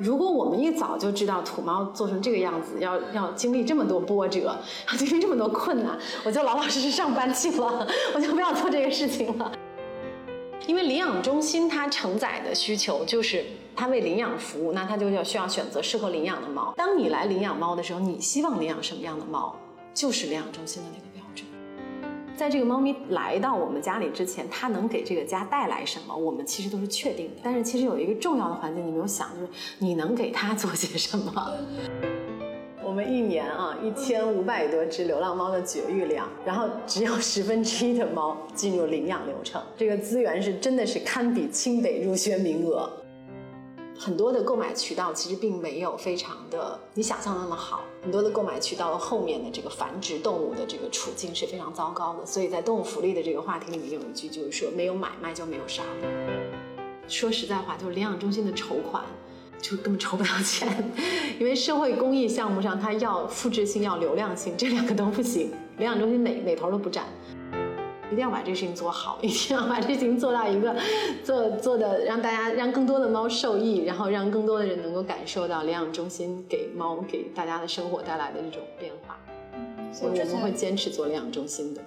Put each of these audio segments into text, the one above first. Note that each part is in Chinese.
如果我们一早就知道土猫做成这个样子，要要经历这么多波折，要经历这么多困难，我就老老实实上班去了，我就不要做这个事情了。因为领养中心它承载的需求就是它为领养服务，那它就要需要选择适合领养的猫。当你来领养猫的时候，你希望领养什么样的猫，就是领养中心的那个。在这个猫咪来到我们家里之前，它能给这个家带来什么，我们其实都是确定的。但是其实有一个重要的环节你没有想，就是你能给它做些什么。我们一年啊，一千五百多只流浪猫的绝育量，然后只有十分之一的猫进入领养流程，这个资源是真的是堪比清北入学名额。很多的购买渠道其实并没有非常的你想象的那么好，很多的购买渠道后面的这个繁殖动物的这个处境是非常糟糕的。所以在动物福利的这个话题里面有一句就是说，没有买卖就没有杀戮。说实在话，就是领养中心的筹款就根本筹不到钱，因为社会公益项目上它要复制性要流量性，这两个都不行，领养中心哪哪头都不占。一定要把这个事情做好，一定要把这事情做到一个做做的让大家让更多的猫受益，然后让更多的人能够感受到领养中心给猫给大家的生活带来的这种变化。所以我们会坚持做领养中心的。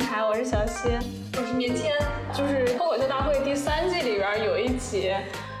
台，我是小溪。我是年谦，就是脱口秀大会第三季里边有一集，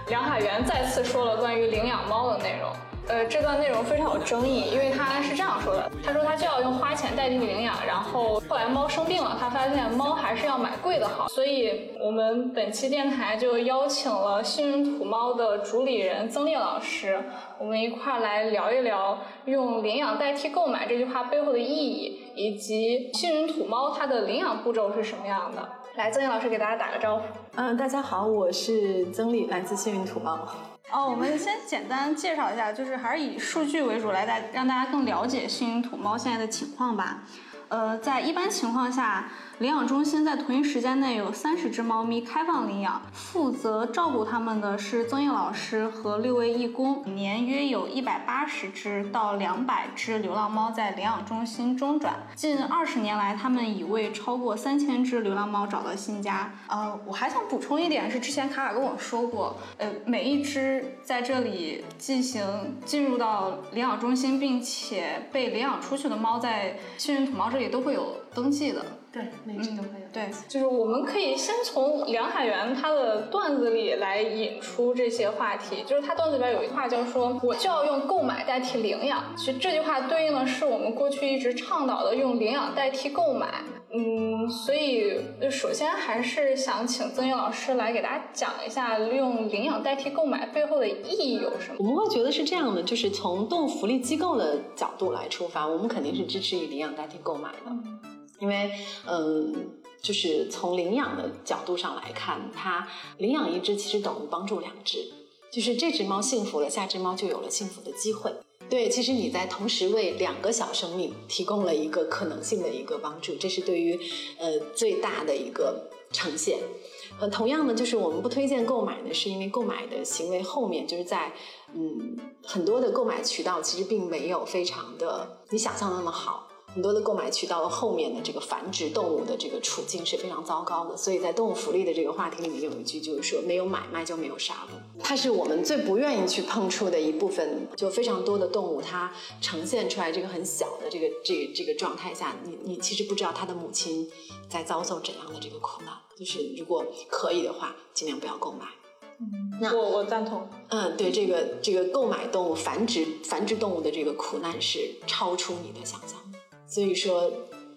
梁海源再次说了关于领养猫的内容。呃，这段内容非常有争议，因为他是这样说的：他说他就要用花钱代替领养，然后后来猫生病了，他发现猫还是要买贵的好，所以我们本期电台就邀请了幸运土猫的主理人曾烈老师，我们一块儿来聊一聊用领养代替购买这句话背后的意义，以及幸运土猫它的领养步骤是什么样的。来，曾丽老师给大家打个招呼。嗯，大家好，我是曾丽，来自幸运土猫。哦，我们先简单介绍一下，就是还是以数据为主来大让大家更了解幸运土猫现在的情况吧。呃，在一般情况下，领养中心在同一时间内有三十只猫咪开放领养，负责照顾它们的是曾毅老师和六位义工，每年约有一百八十只到两百只流浪猫在领养中心中转。近二十年来，他们已为超过三千只流浪猫找到新家。呃，我还想补充一点，是之前卡卡跟我说过，呃，每一只在这里进行进入到领养中心，并且被领养出去的猫，在幸运土猫这里都会有登记的。对，每只都会有。对，就是我们可以先从梁海源他的段子里来引出这些话题。就是他段子里边有一句话叫说：“我就要用购买代替领养。”其实这句话对应的是我们过去一直倡导的用领养代替购买。嗯，所以首先还是想请曾毅老师来给大家讲一下用领养代替购买背后的意义有什么。我们会觉得是这样的，就是从动物福利机构的角度来出发，我们肯定是支持以领养代替购买的。因为，嗯，就是从领养的角度上来看，它领养一只其实等于帮助两只，就是这只猫幸福了，下只猫就有了幸福的机会。对，其实你在同时为两个小生命提供了一个可能性的一个帮助，这是对于呃最大的一个呈现。呃，同样呢，就是我们不推荐购买呢，是因为购买的行为后面就是在嗯很多的购买渠道其实并没有非常的你想象那么好。很多的购买渠道后面的这个繁殖动物的这个处境是非常糟糕的，所以在动物福利的这个话题里面有一句就是说，没有买卖就没有杀戮，它是我们最不愿意去碰触的一部分。就非常多的动物，它呈现出来这个很小的这个这个、这个状态下，你你其实不知道它的母亲在遭受怎样的这个苦难。就是如果可以的话，尽量不要购买。嗯，我我赞同。嗯，对，这个这个购买动物繁殖繁殖动物的这个苦难是超出你的想象。所以说，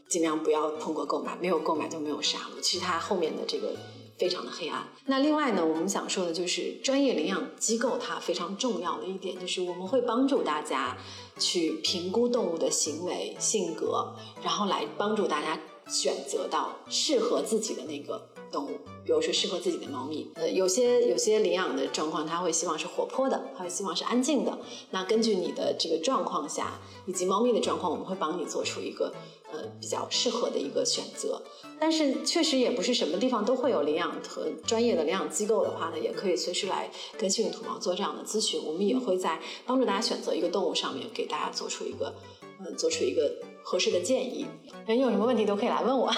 尽量不要通过购买，没有购买就没有杀戮。其实它后面的这个非常的黑暗。那另外呢，我们想说的就是专业领养机构它非常重要的一点，就是我们会帮助大家去评估动物的行为、性格，然后来帮助大家选择到适合自己的那个动物，比如说适合自己的猫咪。呃，有些有些领养的状况，它会希望是活泼的，它会希望是安静的。那根据你的这个状况下，以及猫咪的状况，我们会帮你做出一个呃比较适合的一个选择。但是确实也不是什么地方都会有领养和专业的领养机构的话呢，也可以随时来跟幸运土猫做这样的咨询。我们也会在帮助大家选择一个动物上面，给大家做出一个呃做出一个合适的建议。人有什么问题都可以来问我，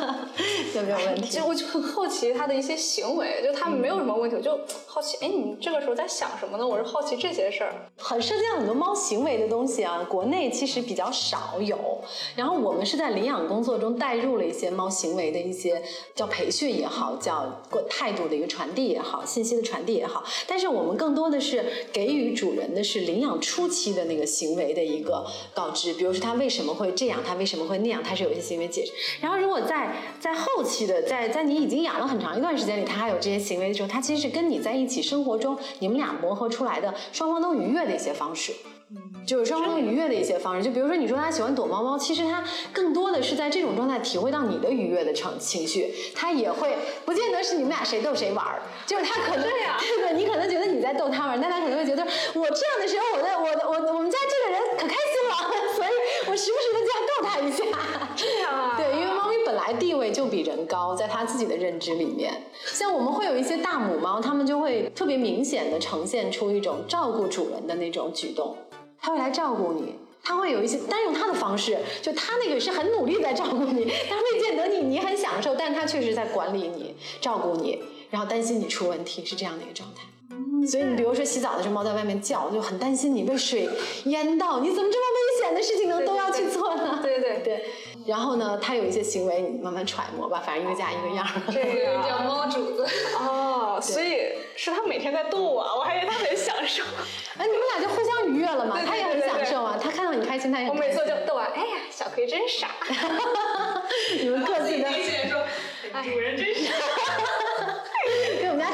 都没有问题。就我就很好奇他的一些行为，就他们没有什么问题，我就好奇，哎，你这个时候在想什么呢？我是好奇这些事儿。很涉及到很多猫行为的东西啊，国内其实比较少有。然后我们是在领养工作中带入了一些猫行为的一些叫培训也好，叫态度的一个传递也好，信息的传递也好。但是我们更多的是给予主人的是领养初期的那个行为的一个告知，比如说他为什么会这样，他为什么会那样，他是有一些行为解释。然后如果在在后期的，在在你已经养了很长一段时间里，他还有这些行为的时候，他其实是跟你在一起生活中，你们俩磨合出来的双方都愉悦的一些方式。就是双方愉悦的一些方式，就比如说你说他喜欢躲猫猫，其实他更多的是在这种状态体会到你的愉悦的情情绪，他也会不见得是你们俩谁逗谁玩儿，就是他可能对 对，你可能觉得你在逗他玩，但他可高，在它自己的认知里面，像我们会有一些大母猫，它们就会特别明显的呈现出一种照顾主人的那种举动。它会来照顾你，他会有一些，但用他的方式，就他那个是很努力在照顾你，他未见得你你很享受，但是他确实在管理你，照顾你，然后担心你出问题，是这样的一个状态。所以你比如说洗澡的时候，猫在外面叫，就很担心你被水淹到，你怎么这么危险的事情能都要去做呢？对对对。然后呢，它有一些行为，你慢慢揣摩吧，反正一个家一个样。这个叫猫主子 哦，所以是他每天在逗我，我还以为他很享受。哎，你们俩就互相愉悦了嘛？他也很享受啊，他看到你开心，他也。我每次就逗啊，哎呀，小葵真傻。你们各自的。说，主人真傻。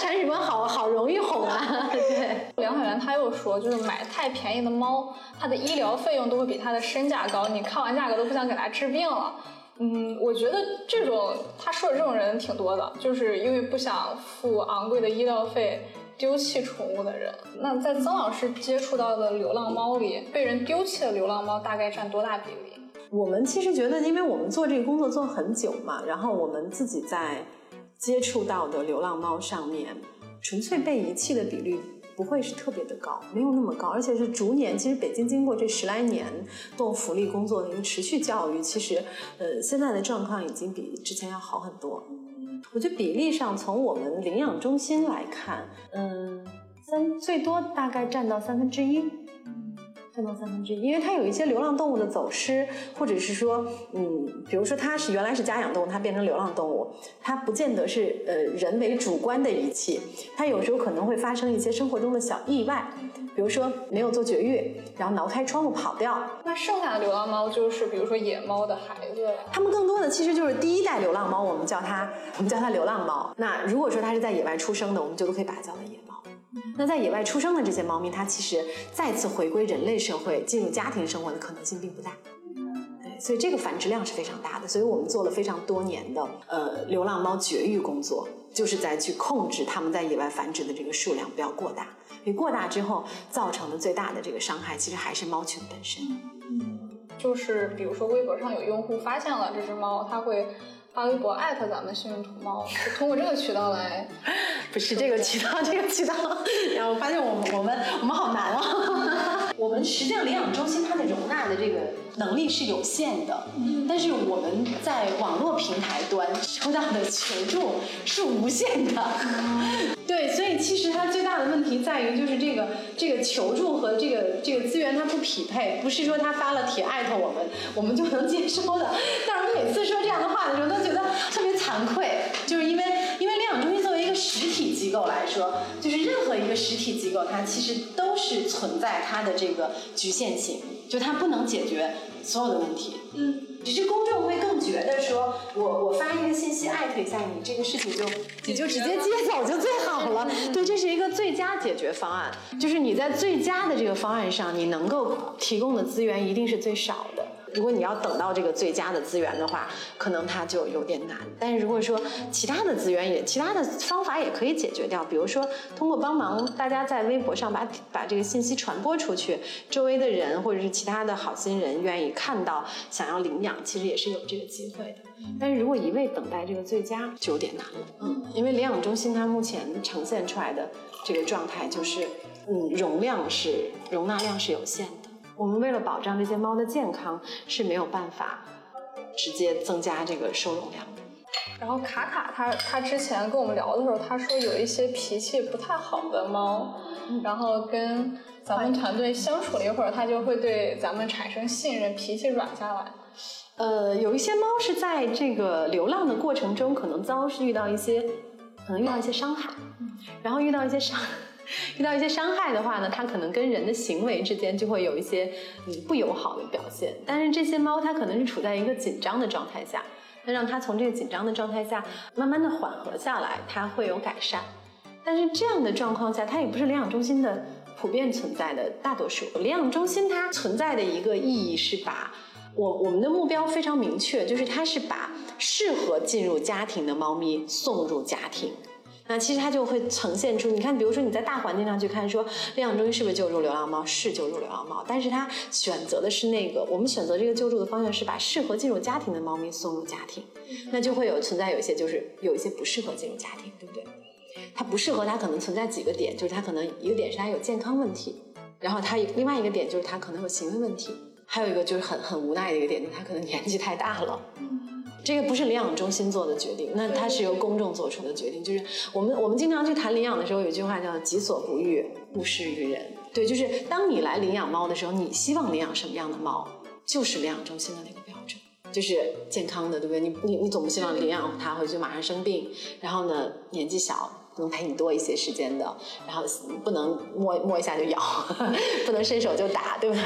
铲屎官好好容易哄啊！对，梁海源他又说，就是买太便宜的猫，它的医疗费用都会比它的身价高，你看完价格都不想给它治病了。嗯，我觉得这种他说的这种人挺多的，就是因为不想付昂贵的医疗费丢弃宠物的人。那在曾老师接触到的流浪猫里，被人丢弃的流浪猫大概占多大比例？我们其实觉得，因为我们做这个工作做很久嘛，然后我们自己在。接触到的流浪猫上面，纯粹被遗弃的比率不会是特别的高，没有那么高，而且是逐年。其实北京经过这十来年动福利工作的一个持续教育，其实呃现在的状况已经比之前要好很多。我觉得比例上，从我们领养中心来看，嗯，三最多大概占到三分之一。占到三分之一，因为它有一些流浪动物的走失，或者是说，嗯，比如说它是原来是家养动物，它变成流浪动物，它不见得是呃人为主观的遗弃，它有时候可能会发生一些生活中的小意外，比如说没有做绝育，然后挠开窗户跑掉。那剩下的流浪猫就是比如说野猫的孩子，它们更多的其实就是第一代流浪猫，我们叫它我们叫它流浪猫。那如果说它是在野外出生的，我们就都可以把它叫。那在野外出生的这些猫咪，它其实再次回归人类社会、进入家庭生活的可能性并不大。对，所以这个繁殖量是非常大的。所以我们做了非常多年的呃流浪猫绝育工作，就是在去控制它们在野外繁殖的这个数量不要过大。因为过大之后造成的最大的这个伤害，其实还是猫群本身。嗯，就是比如说微博上有用户发现了这只猫，它会。发微博艾特咱们幸运土猫，通过这个渠道来，不是这个渠道，这个渠道。然后发现我们我们我们好难啊！我们实际上领养中心它的容纳的这个能力是有限的，但是我们在网络平台端收到的求助是无限的。对，所以其实它最大的问题在于就是这个这个求助和这个这个资源它不匹配，不是说他发了帖艾特我们，我们就能接收的。但是我每次说这样的话的时候，都觉得特别惭愧，就是因为因为领养中心个实体机构来说，就是任何一个实体机构，它其实都是存在它的这个局限性，就它不能解决所有的问题。嗯。只是公众会更觉得说，我我发一个信息艾特一下你，这个事情就你就直接接走就最好了。对，这是一个最佳解决方案，就是你在最佳的这个方案上，你能够提供的资源一定是最少的。如果你要等到这个最佳的资源的话，可能它就有点难。但是如果说其他的资源也，其他的方法也可以解决掉，比如说通过帮忙大家在微博上把把这个信息传播出去，周围的人或者是其他的好心人愿意看到，想要领养，其实也是有这个机会的。但是如果一味等待这个最佳，就有点难了。嗯，因为领养中心它目前呈现出来的这个状态就是，嗯，容量是容纳量是有限的。我们为了保障这些猫的健康，是没有办法直接增加这个收容量的。然后卡卡他他之前跟我们聊的时候，他说有一些脾气不太好的猫，然后跟咱们团队相处了一会儿，它就会对咱们产生信任，脾气软下来。呃，有一些猫是在这个流浪的过程中，可能遭遇到一些，可能遇到一些伤害，然后遇到一些伤。遇到一些伤害的话呢，它可能跟人的行为之间就会有一些嗯不友好的表现。但是这些猫它可能是处在一个紧张的状态下，那让它从这个紧张的状态下慢慢的缓和下来，它会有改善。但是这样的状况下，它也不是领养中心的普遍存在的大多数。领养中心它存在的一个意义是把我我们的目标非常明确，就是它是把适合进入家庭的猫咪送入家庭。那其实它就会呈现出，你看，比如说你在大环境上去看，说领养中心是不是救助流浪猫？是救助流浪猫，但是它选择的是那个，我们选择这个救助的方向是把适合进入家庭的猫咪送入家庭，那就会有存在有一些就是有一些不适合进入家庭，对不对？它不适合，它可能存在几个点，就是它可能一个点是它有健康问题，然后它另外一个点就是它可能有行为问题，还有一个就是很很无奈的一个点，就是它可能年纪太大了。这个不是领养中心做的决定，那它是由公众做出的决定。就是我们我们经常去谈领养的时候，有一句话叫“己所不欲，勿施于人”。对，就是当你来领养猫的时候，你希望领养什么样的猫，就是领养中心的那个标准，就是健康的，对不对？你你你总不希望领养它回去马上生病，然后呢年纪小。能陪你多一些时间的，然后不能摸摸一下就咬，不能伸手就打，对不对？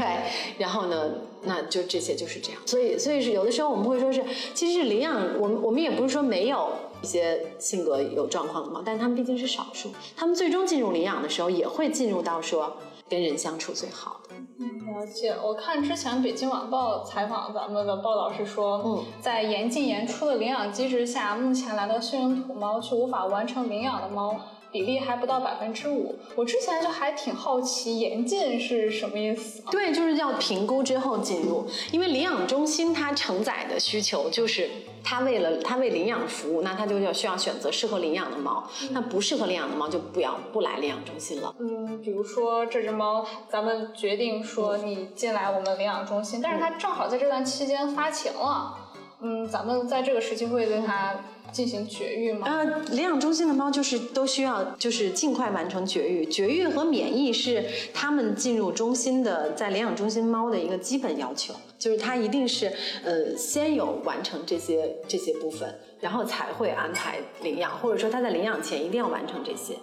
然后呢，那就这些就是这样。所以，所以是有的时候我们会说是，其实是领养，我们我们也不是说没有一些性格有状况的猫，但是他们毕竟是少数，他们最终进入领养的时候也会进入到说跟人相处最好的。了解，我看之前北京晚报采访咱们的报道是说，嗯，在严进严出的领养机制下，目前来到驯养土猫却无法完成领养的猫。比例还不到百分之五，我之前就还挺好奇，严禁是什么意思？对，就是要评估之后进入，因为领养中心它承载的需求就是它为了它为领养服务，那它就要需要选择适合领养的猫，那不适合领养的猫就不要不来领养中心了。嗯，比如说这只猫，咱们决定说你进来我们领养中心，但是它正好在这段期间发情了，嗯，咱们在这个时期会对它。进行绝育吗？呃，领养中心的猫就是都需要，就是尽快完成绝育。绝育和免疫是他们进入中心的，在领养中心猫的一个基本要求，就是它一定是呃先有完成这些这些部分，然后才会安排领养，或者说它在领养前一定要完成这些。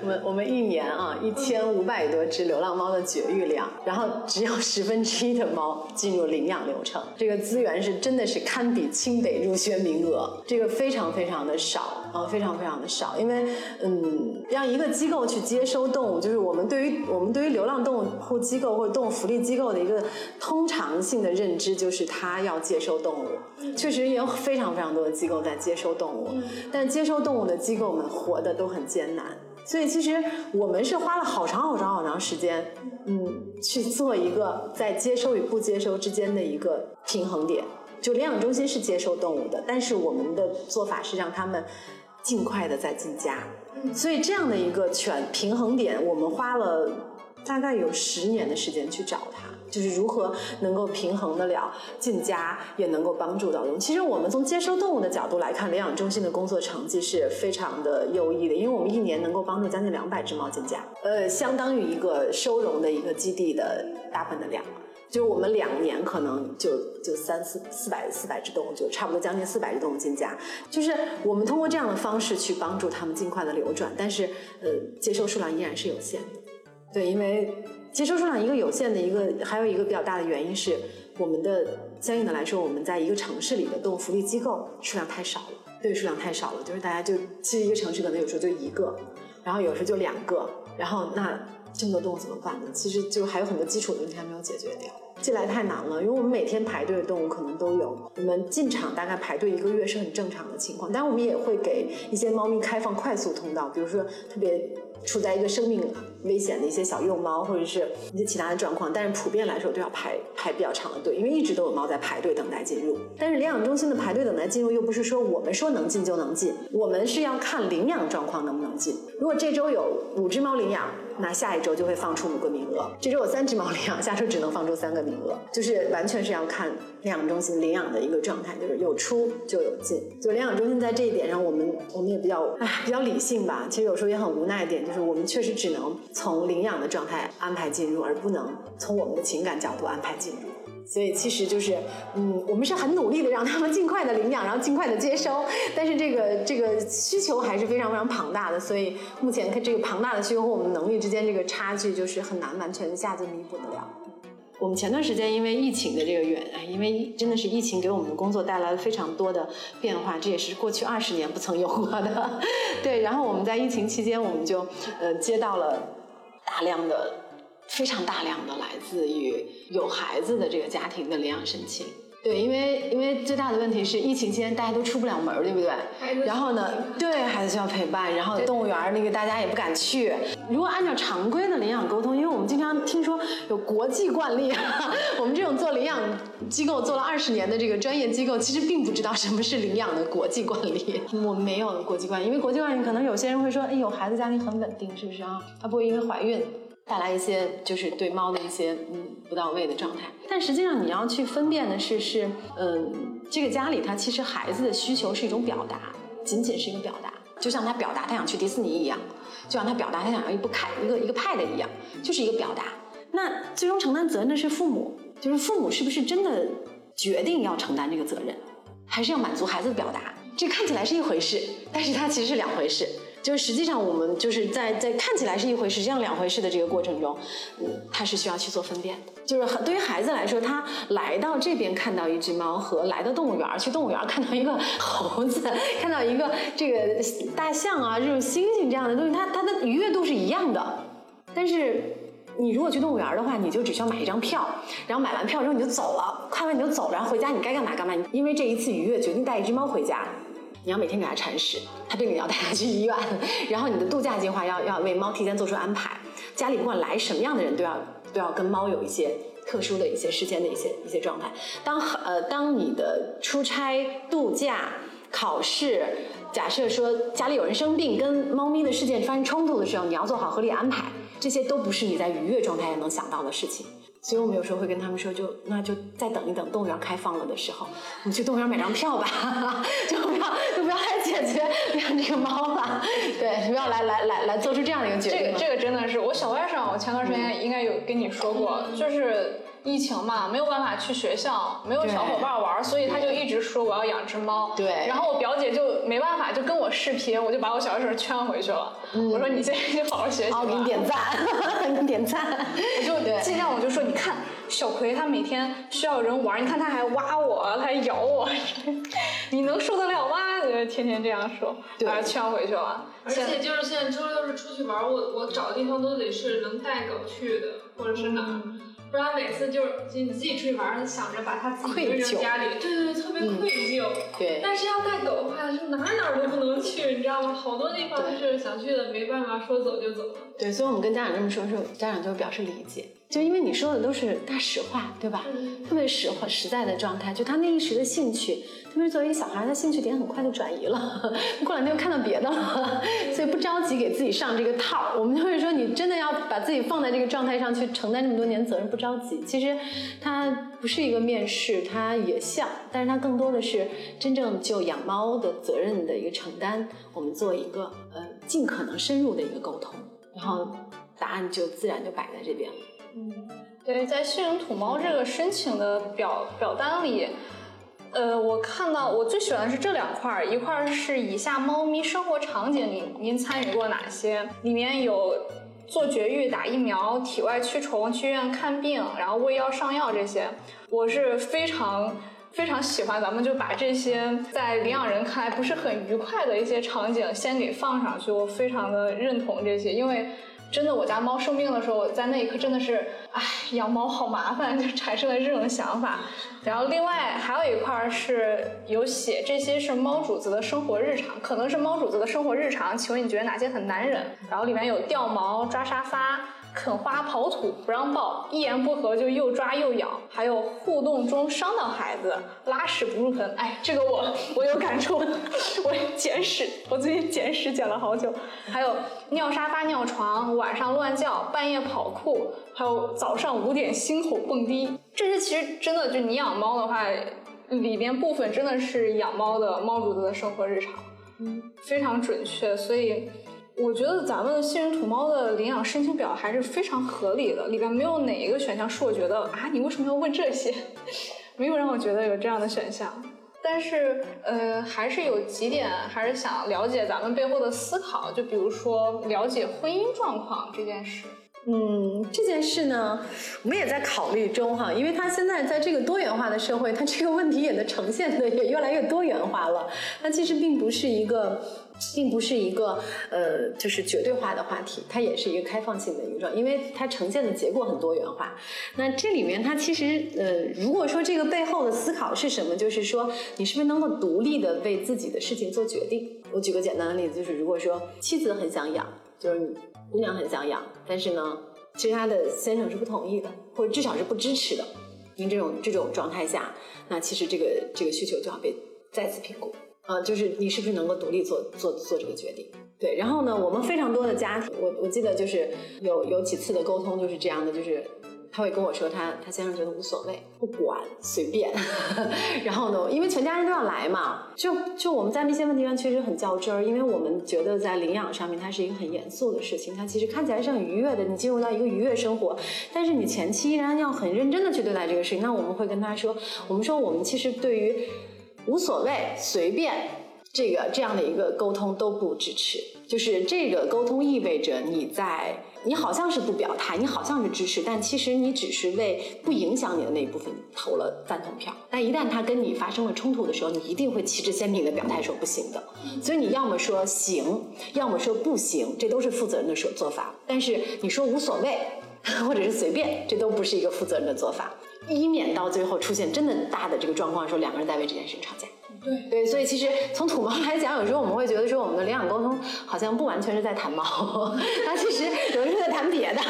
我们我们一年啊，一千五百多只流浪猫的绝育量，然后只有十分之一的猫进入领养流程，这个资源是真的是堪比清北入学名额，这个非常非常的少啊，非常非常的少。因为嗯，让一个机构去接收动物，就是我们对于我们对于流浪动物护机构或者动物福利机构的一个通常性的认知，就是它要接收动物。确实也有非常非常多的机构在接收动物，但接收动物的机构们活的都很艰难。所以其实我们是花了好长好长好长时间，嗯，去做一个在接收与不接收之间的一个平衡点。就领养中心是接收动物的，但是我们的做法是让他们尽快的再进家。所以这样的一个权平衡点，我们花了大概有十年的时间去找它。就是如何能够平衡得了进家，也能够帮助到动物。其实我们从接收动物的角度来看，领养中心的工作成绩是非常的优异的，因为我们一年能够帮助将近两百只猫进家，呃，相当于一个收容的一个基地的大部分的量。就我们两年可能就就三四四百四百只动物，就差不多将近四百只动物进家。就是我们通过这样的方式去帮助它们尽快的流转，但是呃，接收数量依然是有限的。对，因为。接收数量一个有限的一个，还有一个比较大的原因是，我们的相应的来说，我们在一个城市里的动物福利机构数量太少了，对，数量太少了，就是大家就其实一个城市可能有时候就一个，然后有时候就两个，然后那这么多动物怎么办呢？其实就还有很多基础的问题还没有解决掉。进来太难了，因为我们每天排队的动物可能都有，我们进场大概排队一个月是很正常的情况，但我们也会给一些猫咪开放快速通道，比如说特别处在一个生命危险的一些小幼猫，或者是一些其他的状况，但是普遍来说都要排排比较长的队，因为一直都有猫在排队等待进入。但是领养中心的排队等待进入又不是说我们说能进就能进，我们是要看领养状况能不能进。如果这周有五只猫领养，那下一周就会放出五个名额；这周有三只猫领养，下周只能放出三个名额，就是完全是要看领养中心领养的一个状态，就是有出就有进。就领养中心在这一点上，我们我们也比较唉比较理性吧。其实有时候也很无奈一点，就是我们确实只能从领养的状态安排进入，而不能从我们的情感角度安排进入。所以其实就是，嗯，我们是很努力的让他们尽快的领养，然后尽快的接收，但是这个这个需求还是非常非常庞大的，所以目前看这个庞大的需求和我们能力之间这个差距，就是很难完全一下子弥补得了。我们前段时间因为疫情的这个原，因因为真的是疫情给我们的工作带来了非常多的变化，这也是过去二十年不曾有过的。对，然后我们在疫情期间，我们就呃接到了大量的。非常大量的来自于有孩子的这个家庭的领养申请。对，因为因为最大的问题是疫情期间大家都出不了门儿，对不对？然后呢，对孩子需要陪伴，然后动物园儿那个大家也不敢去。如果按照常规的领养沟通，因为我们经常听说有国际惯例，我们这种做领养机构做了二十年的这个专业机构，其实并不知道什么是领养的国际惯例。我们没有国际惯例，因为国际惯例可能有些人会说，哎，有孩子家庭很稳定，是不是啊？他不会因为怀孕。带来一些就是对猫的一些嗯不到位的状态，但实际上你要去分辨的是是嗯这个家里他其实孩子的需求是一种表达，仅仅是一个表达，就像他表达他想去迪士尼一样，就像他表达他想要一部凯一个一个 pad 一样，就是一个表达。那最终承担责任的是父母，就是父母是不是真的决定要承担这个责任，还是要满足孩子的表达？这看起来是一回事，但是它其实是两回事。就是实际上我们就是在在看起来是一回事，实际上两回事的这个过程中，嗯，他是需要去做分辨的。就是对于孩子来说，他来到这边看到一只猫，和来到动物园去动物园看到一个猴子，看到一个这个大象啊，这种猩猩这样的东西，它它的愉悦度是一样的。但是你如果去动物园的话，你就只需要买一张票，然后买完票之后你就走了，看完你就走，然后回家你该干嘛干嘛。因为这一次愉悦，决定带一只猫回家。你要每天给它铲屎，它病了要带它去医院，然后你的度假计划要要为猫提前做出安排。家里不管来什么样的人都要都要跟猫有一些特殊的一些时间的一些一些状态。当呃当你的出差、度假、考试，假设说家里有人生病，跟猫咪的事件发生冲突的时候，你要做好合理安排。这些都不是你在愉悦状态下能想到的事情。所以我们有时候会跟他们说，就那就再等一等，动物园开放了的时候，我们去动物园买张票吧，就不要就不要来解决养这个猫了，对，不要来来来来做出这样的一个决定。这个这个真的是，我小外甥，我前段时间应该有跟你说过，就是疫情嘛，没有办法去学校，没有小伙伴玩，所以他就一直说我要养只猫。对。然后我表姐就没办法，就跟我视频，我就把我小学生圈回去了。我说你现在就好好学习。我给你点赞，给你点赞。我就尽量，我就说你。看小葵，他每天需要人玩，你看他还挖我，他还咬我，你能受得了吗？就天天这样说，把他劝回去了。而且就是现在周六日出去玩，我我找的地方都得是能带狗去的，或者是哪儿。不然每次就是你自己出去玩，想着把它自己扔家里，对对对，特别愧疚。对。但是要带狗的话，就哪哪都不能去，你知道吗？好多地方就是想去的，没办法，说走就走。对，所以我们跟家长这么说，说家长就表示理解。就因为你说的都是大实话，对吧？特别实话实在的状态，就他那一时的兴趣，特别是作为一个小孩，他兴趣点很快就转移了，过两天又看到别的了，所以不着急给自己上这个套。我们就会说，你真的要把自己放在这个状态上去承担这么多年责任，不着急。其实它不是一个面试，它也像，但是它更多的是真正就养猫的责任的一个承担。我们做一个呃尽可能深入的一个沟通，然后答案就自然就摆在这边了。嗯，对，在新人土猫这个申请的表表单里，呃，我看到我最喜欢的是这两块儿，一块儿是以下猫咪生活场景，您您参与过哪些？里面有做绝育、打疫苗、体外驱虫、去医院看病，然后喂药上药这些，我是非常非常喜欢。咱们就把这些在领养人看来不是很愉快的一些场景先给放上去，我非常的认同这些，因为。真的，我家猫生病的时候，在那一刻真的是，唉，养猫好麻烦，就产生了这种想法。然后另外还有一块儿是有写这些是猫主子的生活日常，可能是猫主子的生活日常。请问你觉得哪些很难忍？然后里面有掉毛、抓沙发。啃花刨土不让抱，一言不合就又抓又咬，还有互动中伤到孩子，拉屎不入盆。哎，这个我我有感触，我捡屎，我最近捡屎捡了好久。还有尿沙发、尿床，晚上乱叫，半夜跑酷，还有早上五点心口蹦迪，这些其实真的就你养猫的话，里边部分真的是养猫的猫主子的生活日常，嗯，非常准确，所以。我觉得咱们信任土猫的领养申请表还是非常合理的，里边没有哪一个选项是我觉得啊，你为什么要问这些？没有让我觉得有这样的选项。但是，呃，还是有几点还是想了解咱们背后的思考，就比如说了解婚姻状况这件事。嗯，这件事呢，我们也在考虑中哈，因为它现在在这个多元化的社会，它这个问题也能呈现的也越来越多元化了。它其实并不是一个。并不是一个呃，就是绝对化的话题，它也是一个开放性的一个状，因为它呈现的结果很多元化。那这里面它其实呃，如果说这个背后的思考是什么，就是说你是不是能够独立的为自己的事情做决定？我举个简单的例子，就是如果说妻子很想养，就是姑娘很想养，但是呢，其实她的先生是不同意的，或者至少是不支持的。因这种这种状态下，那其实这个这个需求就要被再次评估。啊，就是你是不是能够独立做做做这个决定？对，然后呢，我们非常多的家庭，我我记得就是有有几次的沟通就是这样的，就是他会跟我说，他他先生觉得无所谓，不管随便。然后呢，因为全家人都要来嘛，就就我们在那些问题上确实很较真儿，因为我们觉得在领养上面它是一个很严肃的事情，它其实看起来是很愉悦的，你进入到一个愉悦生活，但是你前期依然要很认真的去对待这个事情。那我们会跟他说，我们说我们其实对于。无所谓，随便，这个这样的一个沟通都不支持。就是这个沟通意味着你在，你好像是不表态，你好像是支持，但其实你只是为不影响你的那一部分投了赞同票。但一旦他跟你发生了冲突的时候，你一定会旗帜鲜明的表态说不行的。所以你要么说行，要么说不行，这都是负责任的说做法。但是你说无所谓，或者是随便，这都不是一个负责任的做法。以免到最后出现真的大的这个状况，说两个人在为这件事情吵架。对对，所以其实从土猫来讲，有时候我们会觉得说，我们的领养沟通好像不完全是在谈猫，它其实有时候在谈别的，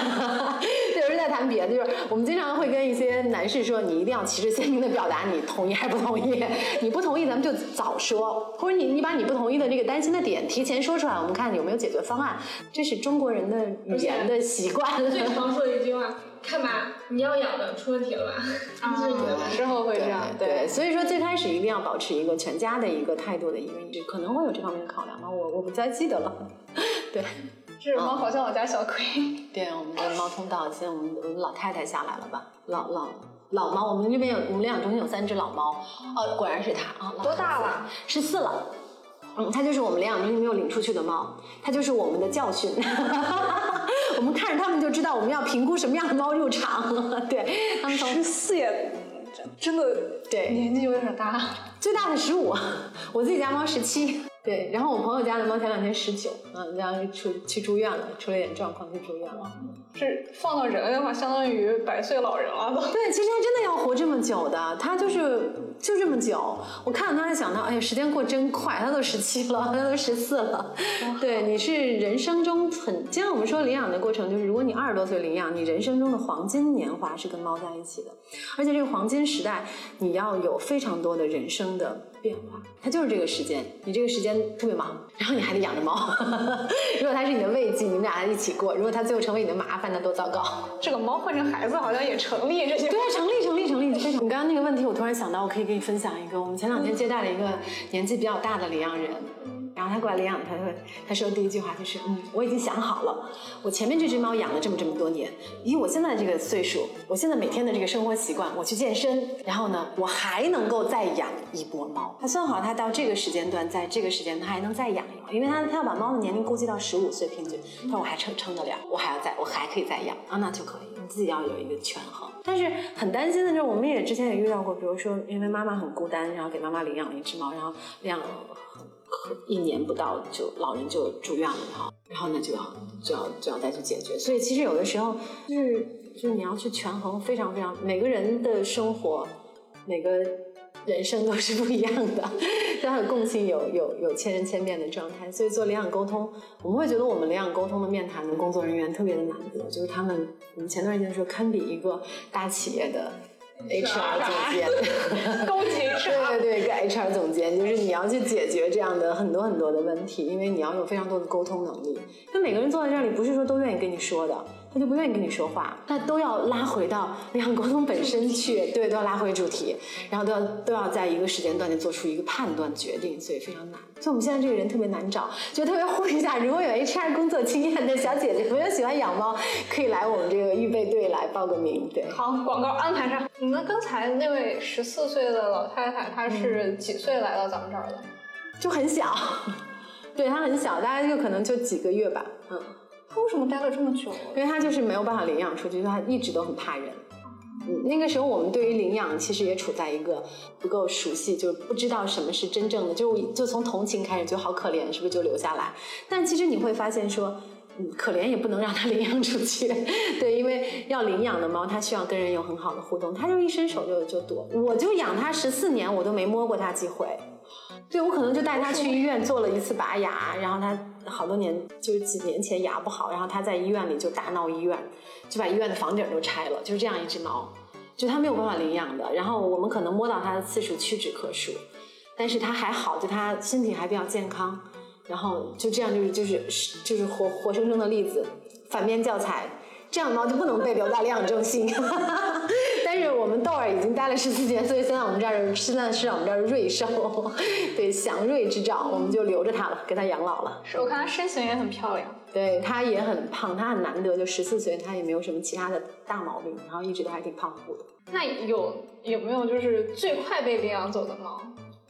有时候在谈别的。就是我们经常会跟一些男士说，你一定要旗帜鲜明的表达你同意还是不同意。你不同意，咱们就早说，或者你你把你不同意的这个担心的点提前说出来，我们看有没有解决方案。这是中国人的语言的习惯。最常说的一句话。看吧，你要养的出问题了吧？啊，之后会这样。对，所以说最开始一定要保持一个全家的一个态度的一个一致，可能会有这方面的考量吗？我我不再记得了。对，这猫好像我家小葵。对，我们的猫通道，现在我们我们老太太下来了吧？老老老猫，我们这边有我们领养中心有三只老猫。哦，果然是它啊！多大了？十四了。嗯，它就是我们领养中心没有领出去的猫，它就是我们的教训。我们看着它们就知道我们要评估什么样的猫入场。对，他们十四也真的对年纪有点大，最大的十五，我自己家猫十七。对，然后我朋友家的猫前两天十九，嗯，然后出去住院了，出了点状况去住院了。是放到人类的话，相当于百岁老人了都。对，其实它真的要活这么久的，它就是就这么久。我看到它，想到，哎呀，时间过真快，它都十七了，它都十四了。对，你是人生中很，就像我们说领养的过程，就是如果你二十多岁领养，你人生中的黄金年华是跟猫在一起的，而且这个黄金时代，你要有非常多的人生的。变化，它就是这个时间，你这个时间特别忙，然后你还得养着猫。如果它是你的慰藉，你们俩一起过；如果它最后成为你的麻烦，那多糟糕。这个猫换成孩子好像也成立，这些对，成立，成立，成立，非常。你刚刚那个问题，我突然想到，我可以给你分享一个，我们前两天接待了一个年纪比较大的领养人。然后他过来领养，他说：“他说第一句话就是，嗯，我已经想好了，我前面这只猫养了这么这么多年，以我现在这个岁数，我现在每天的这个生活习惯，我去健身，然后呢，我还能够再养一波猫。他算好，他到这个时间段，在这个时间他还能再养一波，因为他他要把猫的年龄估计到十五岁平均，他说我还撑撑得了，我还要再，我还可以再养啊，那就可以。你自己要有一个权衡。但是很担心的就是，我们也之前也遇到过，比如说因为妈妈很孤单，然后给妈妈领养了一只猫，然后领养。一年不到就老人就住院了哈，然后呢就要就要就要再去解决。所以其实有的时候就是就是你要去权衡非常非常每个人的生活，每个人生都是不一样的，都有共性，有有有千人千面的状态。所以做领养沟通，我们会觉得我们领养沟通的面谈的工作人员特别的难得，就是他们我们前段时间说堪比一个大企业的。HR 总监，高级 HR，对对对，一个 HR 总监，就是你要去解决这样的很多很多的问题，因为你要有非常多的沟通能力。那每个人坐在这里，不是说都愿意跟你说的。他就不愿意跟你说话，那都要拉回到领养沟通本身去，对，都要拉回主题，然后都要都要在一个时间段内做出一个判断决定，所以非常难。所以我们现在这个人特别难找，就特别呼吁一下，如果有 HR 工作经验的小姐姐，朋友喜欢养猫，可以来我们这个预备队来报个名。对，好，广告安排上。你们刚才那位十四岁的老太太，她是几岁来到咱们这儿的？就很小，对她很小，大概就可能就几个月吧，嗯。他为什么待了这么久？因为他就是没有办法领养出去，他一直都很怕人。嗯，那个时候我们对于领养其实也处在一个不够熟悉，就不知道什么是真正的，就就从同情开始，就好可怜，是不是就留下来？但其实你会发现说，嗯，可怜也不能让它 领养出去，对，因为要领养的猫，它需要跟人有很好的互动，它就一伸手就就躲。我就养它十四年，我都没摸过它几回。对，我可能就带他去医院做了一次拔牙，然后他好多年就是几年前牙不好，然后他在医院里就大闹医院，就把医院的房顶都拆了，就是这样一只猫，就他没有办法领养的。然后我们可能摸到它的次数屈指可数，但是它还好，就它身体还比较健康，然后就这样就是就是就是活活生生的例子，反面教材。这样的猫就不能被留在领养中心，但是我们豆儿已经待了十四年，所以现在我们这儿现在是我们这儿瑞兽，对祥瑞之兆，我们就留着它了，给它养老了。是我看它身形也很漂亮，对它也很胖，它很难得，就十四岁，它也没有什么其他的大毛病，然后一直都还挺胖乎的。那有有没有就是最快被领养走的猫？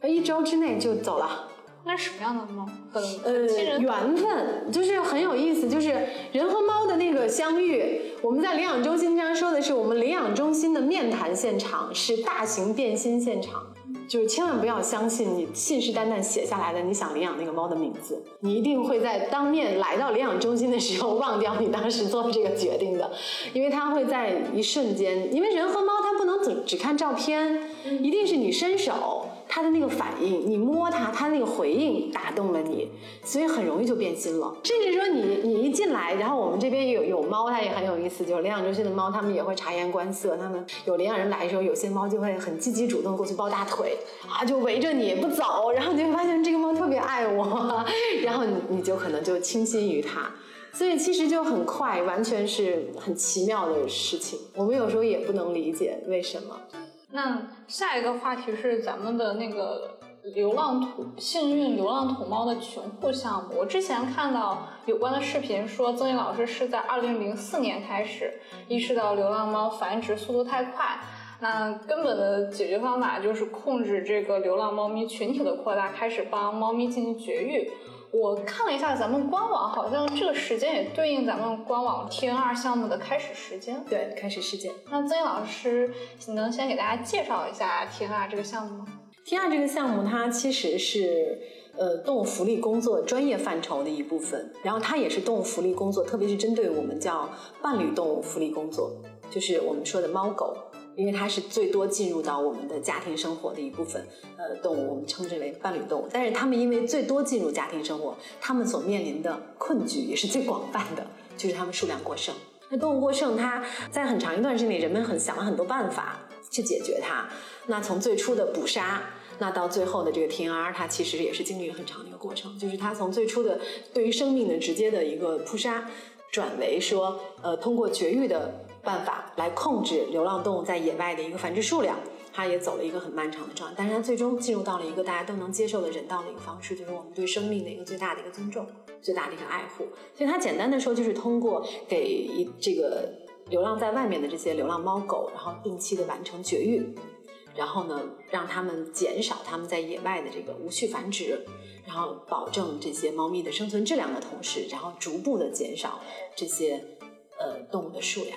一周之内就走了。那什么样的猫？很呃，缘分就是很有意思，就是人和猫的那个相遇。我们在领养中心经常说的是，我们领养中心的面谈现场是大型变心现场，就是千万不要相信你信誓旦旦写下来的你想领养那个猫的名字，你一定会在当面来到领养中心的时候忘掉你当时做这个决定的，因为它会在一瞬间，因为人和猫它不能只只看照片，一定是你伸手。他的那个反应，你摸它，它那个回应打动了你，所以很容易就变心了。甚至说你你一进来，然后我们这边有有猫，它也很有意思，就是领养中心的猫，它们也会察言观色。它们有领养人来的时候，有些猫就会很积极主动过去抱大腿啊，就围着你不走，然后你会发现这个猫特别爱我，然后你你就可能就倾心于它。所以其实就很快，完全是很奇妙的事情。我们有时候也不能理解为什么。那下一个话题是咱们的那个流浪土幸运流浪土猫的群护项目。我之前看到有关的视频说，曾毅老师是在二零零四年开始意识到流浪猫繁殖速度太快，那根本的解决方法就是控制这个流浪猫咪群体的扩大，开始帮猫咪进行绝育。我看了一下咱们官网，好像这个时间也对应咱们官网 TNR 项目的开始时间。对，开始时间。那曾毅老师，你能先给大家介绍一下 TNR 这个项目吗？TNR 这个项目，它其实是呃动物福利工作专业范畴的一部分，然后它也是动物福利工作，特别是针对我们叫伴侣动物福利工作，就是我们说的猫狗。因为它是最多进入到我们的家庭生活的一部分，呃，动物我们称之为伴侣动物。但是它们因为最多进入家庭生活，它们所面临的困局也是最广泛的，就是它们数量过剩。那动物过剩，它在很长一段时间里，人们很想了很多办法去解决它。那从最初的捕杀，那到最后的这个 T N R，它其实也是经历了很长的一个过程，就是它从最初的对于生命的直接的一个扑杀，转为说，呃，通过绝育的。办法来控制流浪动物在野外的一个繁殖数量，它也走了一个很漫长的状态，但是它最终进入到了一个大家都能接受的人道的一个方式，就是我们对生命的一个最大的一个尊重，最大的一个爱护。所以它简单的说，就是通过给一这个流浪在外面的这些流浪猫狗，然后定期的完成绝育，然后呢，让它们减少它们在野外的这个无序繁殖，然后保证这些猫咪的生存质量的同时，然后逐步的减少这些呃动物的数量。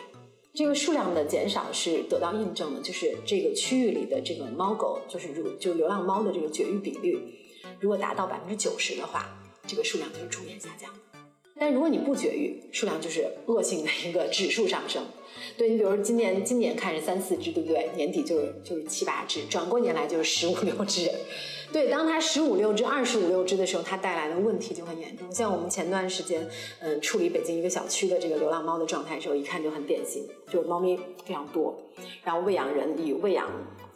这个数量的减少是得到印证的，就是这个区域里的这个猫狗，就是如就流浪猫的这个绝育比率，如果达到百分之九十的话，这个数量就是逐年下降。但如果你不绝育，数量就是恶性的一个指数上升。对你，比如说今年今年看是三四只，对不对？年底就是就是七八只，转过年来就是十五六只。对，当它十五六只、二十五六只的时候，它带来的问题就很严重。像我们前段时间，嗯，处理北京一个小区的这个流浪猫的状态的时候，一看就很典型，就是猫咪非常多，然后喂养人以喂养。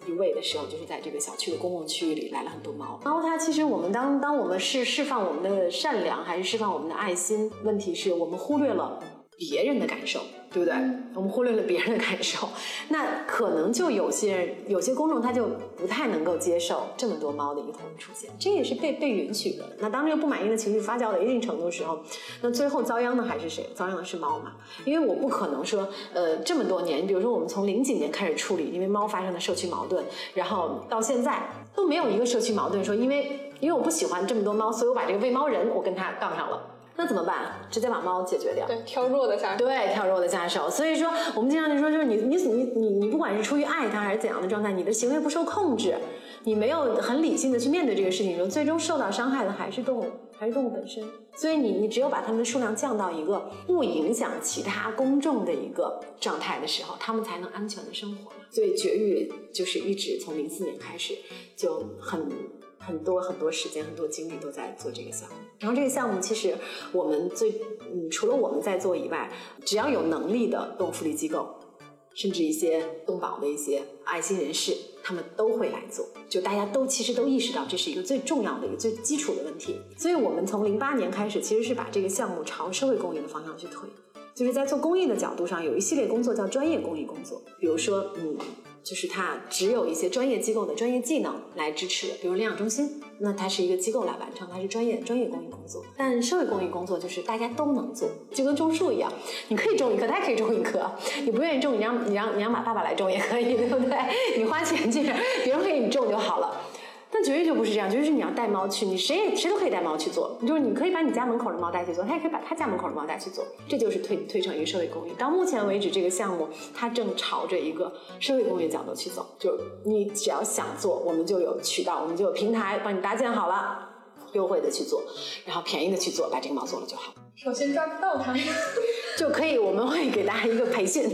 一喂的时候，就是在这个小区的公共区域里来了很多猫。猫它其实我们当当我们是释放我们的善良，还是释放我们的爱心？问题是我们忽略了别人的感受。对不对？我们忽略了别人的感受，那可能就有些人、有些公众他就不太能够接受这么多猫的一同出现，这也是被被允许的。那当这个不满意的情绪发酵到一定程度的时候，那最后遭殃的还是谁？遭殃的是猫嘛？因为我不可能说，呃，这么多年，比如说我们从零几年开始处理，因为猫发生的社区矛盾，然后到现在都没有一个社区矛盾说，因为因为我不喜欢这么多猫，所以我把这个喂猫人我跟他杠上了。那怎么办？直接把猫解决掉。对，挑弱的下手。对，挑弱的下手。所以说，我们经常就说，就是你你你你你，不管是出于爱它还是怎样的状态，你的行为不受控制，你没有很理性的去面对这个事情的时候，最终受到伤害的还是动物，还是动物本身。所以你你只有把它们的数量降到一个不影响其他公众的一个状态的时候，它们才能安全的生活。所以绝育就是一直从零四年开始就很。很多很多时间、很多精力都在做这个项目。然后这个项目其实我们最嗯，除了我们在做以外，只要有能力的动物福利机构，甚至一些动保的一些爱心人士，他们都会来做。就大家都其实都意识到这是一个最重要的一个最基础的问题。所以我们从零八年开始，其实是把这个项目朝社会公益的方向去推，就是在做公益的角度上有一系列工作叫专业公益工作，比如说嗯。就是它只有一些专业机构的专业技能来支持，比如领养中心，那它是一个机构来完成，它是专业专业公益工作。但社会公益工作就是大家都能做，就跟种树一样，你可以种一棵，他也可以种一棵。你不愿意种，你让你让你让马爸爸来种也可以，对不对？你花钱去，别人给你种就好了。但绝育就不是这样，绝育是你要带猫去，你谁也谁都可以带猫去做，就是你可以把你家门口的猫带去做，他也可以把他家门口的猫带去做，这就是推推成一个社会公益。到目前为止，这个项目它正朝着一个社会公益角度去走，就你只要想做，我们就有渠道，我们就有平台帮你搭建好了，优惠的去做，然后便宜的去做，把这个猫做了就好。首先抓不到它，就可以，我们会给大家一个培训，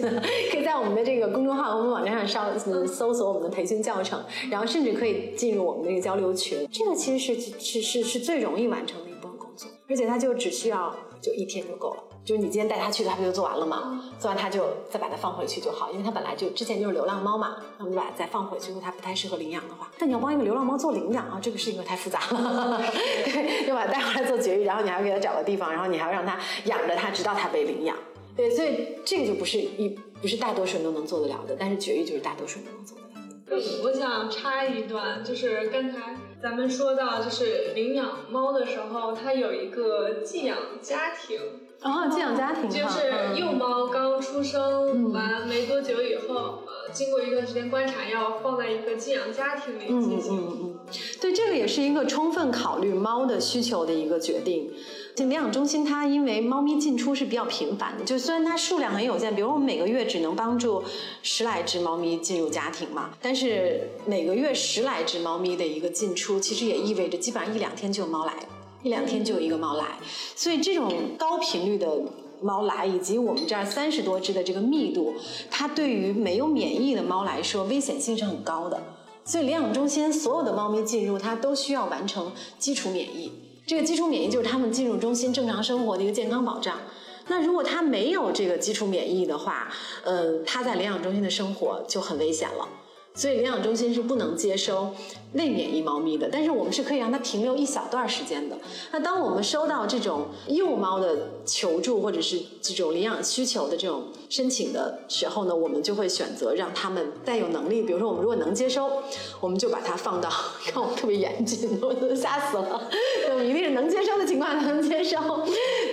可以在我们的这个公众号、我们网站上上搜索我们的培训教程，然后甚至可以进入我们的一个交流群。这个其实是是是是最容易完成的一部分工作，而且它就只需要就一天就够了。就是你今天带它去的，它不就做完了吗？做完它就再把它放回去就好，因为它本来就之前就是流浪猫嘛，那我们就把它再放回去。如果它不太适合领养的话，但你要帮一个流浪猫做领养啊，这个事情太复杂了。对，要把它带回来做绝育，然后你还要给它找个地方，然后你还要让它养着它，直到它被领养。对，所以这个就不是一不是大多数人都能做得了的，但是绝育就是大多数人都能做得了的。我想插一段，就是刚才咱们说到，就是领养猫的时候，它有一个寄养家庭。哦，寄养家庭就是幼猫刚出生完没多久以后，呃，经过一段时间观察，要放在一个寄养家庭里进行。嗯嗯嗯，对，这个也是一个充分考虑猫的需求的一个决定。领养中心它因为猫咪进出是比较频繁的，就虽然它数量很有限，比如我们每个月只能帮助十来只猫咪进入家庭嘛，但是每个月十来只猫咪的一个进出，其实也意味着基本上一两天就有猫来。一两天就有一个猫来，所以这种高频率的猫来，以及我们这儿三十多只的这个密度，它对于没有免疫的猫来说，危险性是很高的。所以领养中心所有的猫咪进入，它都需要完成基础免疫。这个基础免疫就是它们进入中心正常生活的一个健康保障。那如果它没有这个基础免疫的话，呃，它在领养中心的生活就很危险了。所以领养中心是不能接收未免疫猫咪的，但是我们是可以让它停留一小段时间的。那当我们收到这种幼猫的求助或者是这种领养需求的这种申请的时候呢，我们就会选择让他们再有能力，比如说我们如果能接收，我们就把它放到，看我特别严谨，我都吓死了。我们一定是能接收的情况才能接收。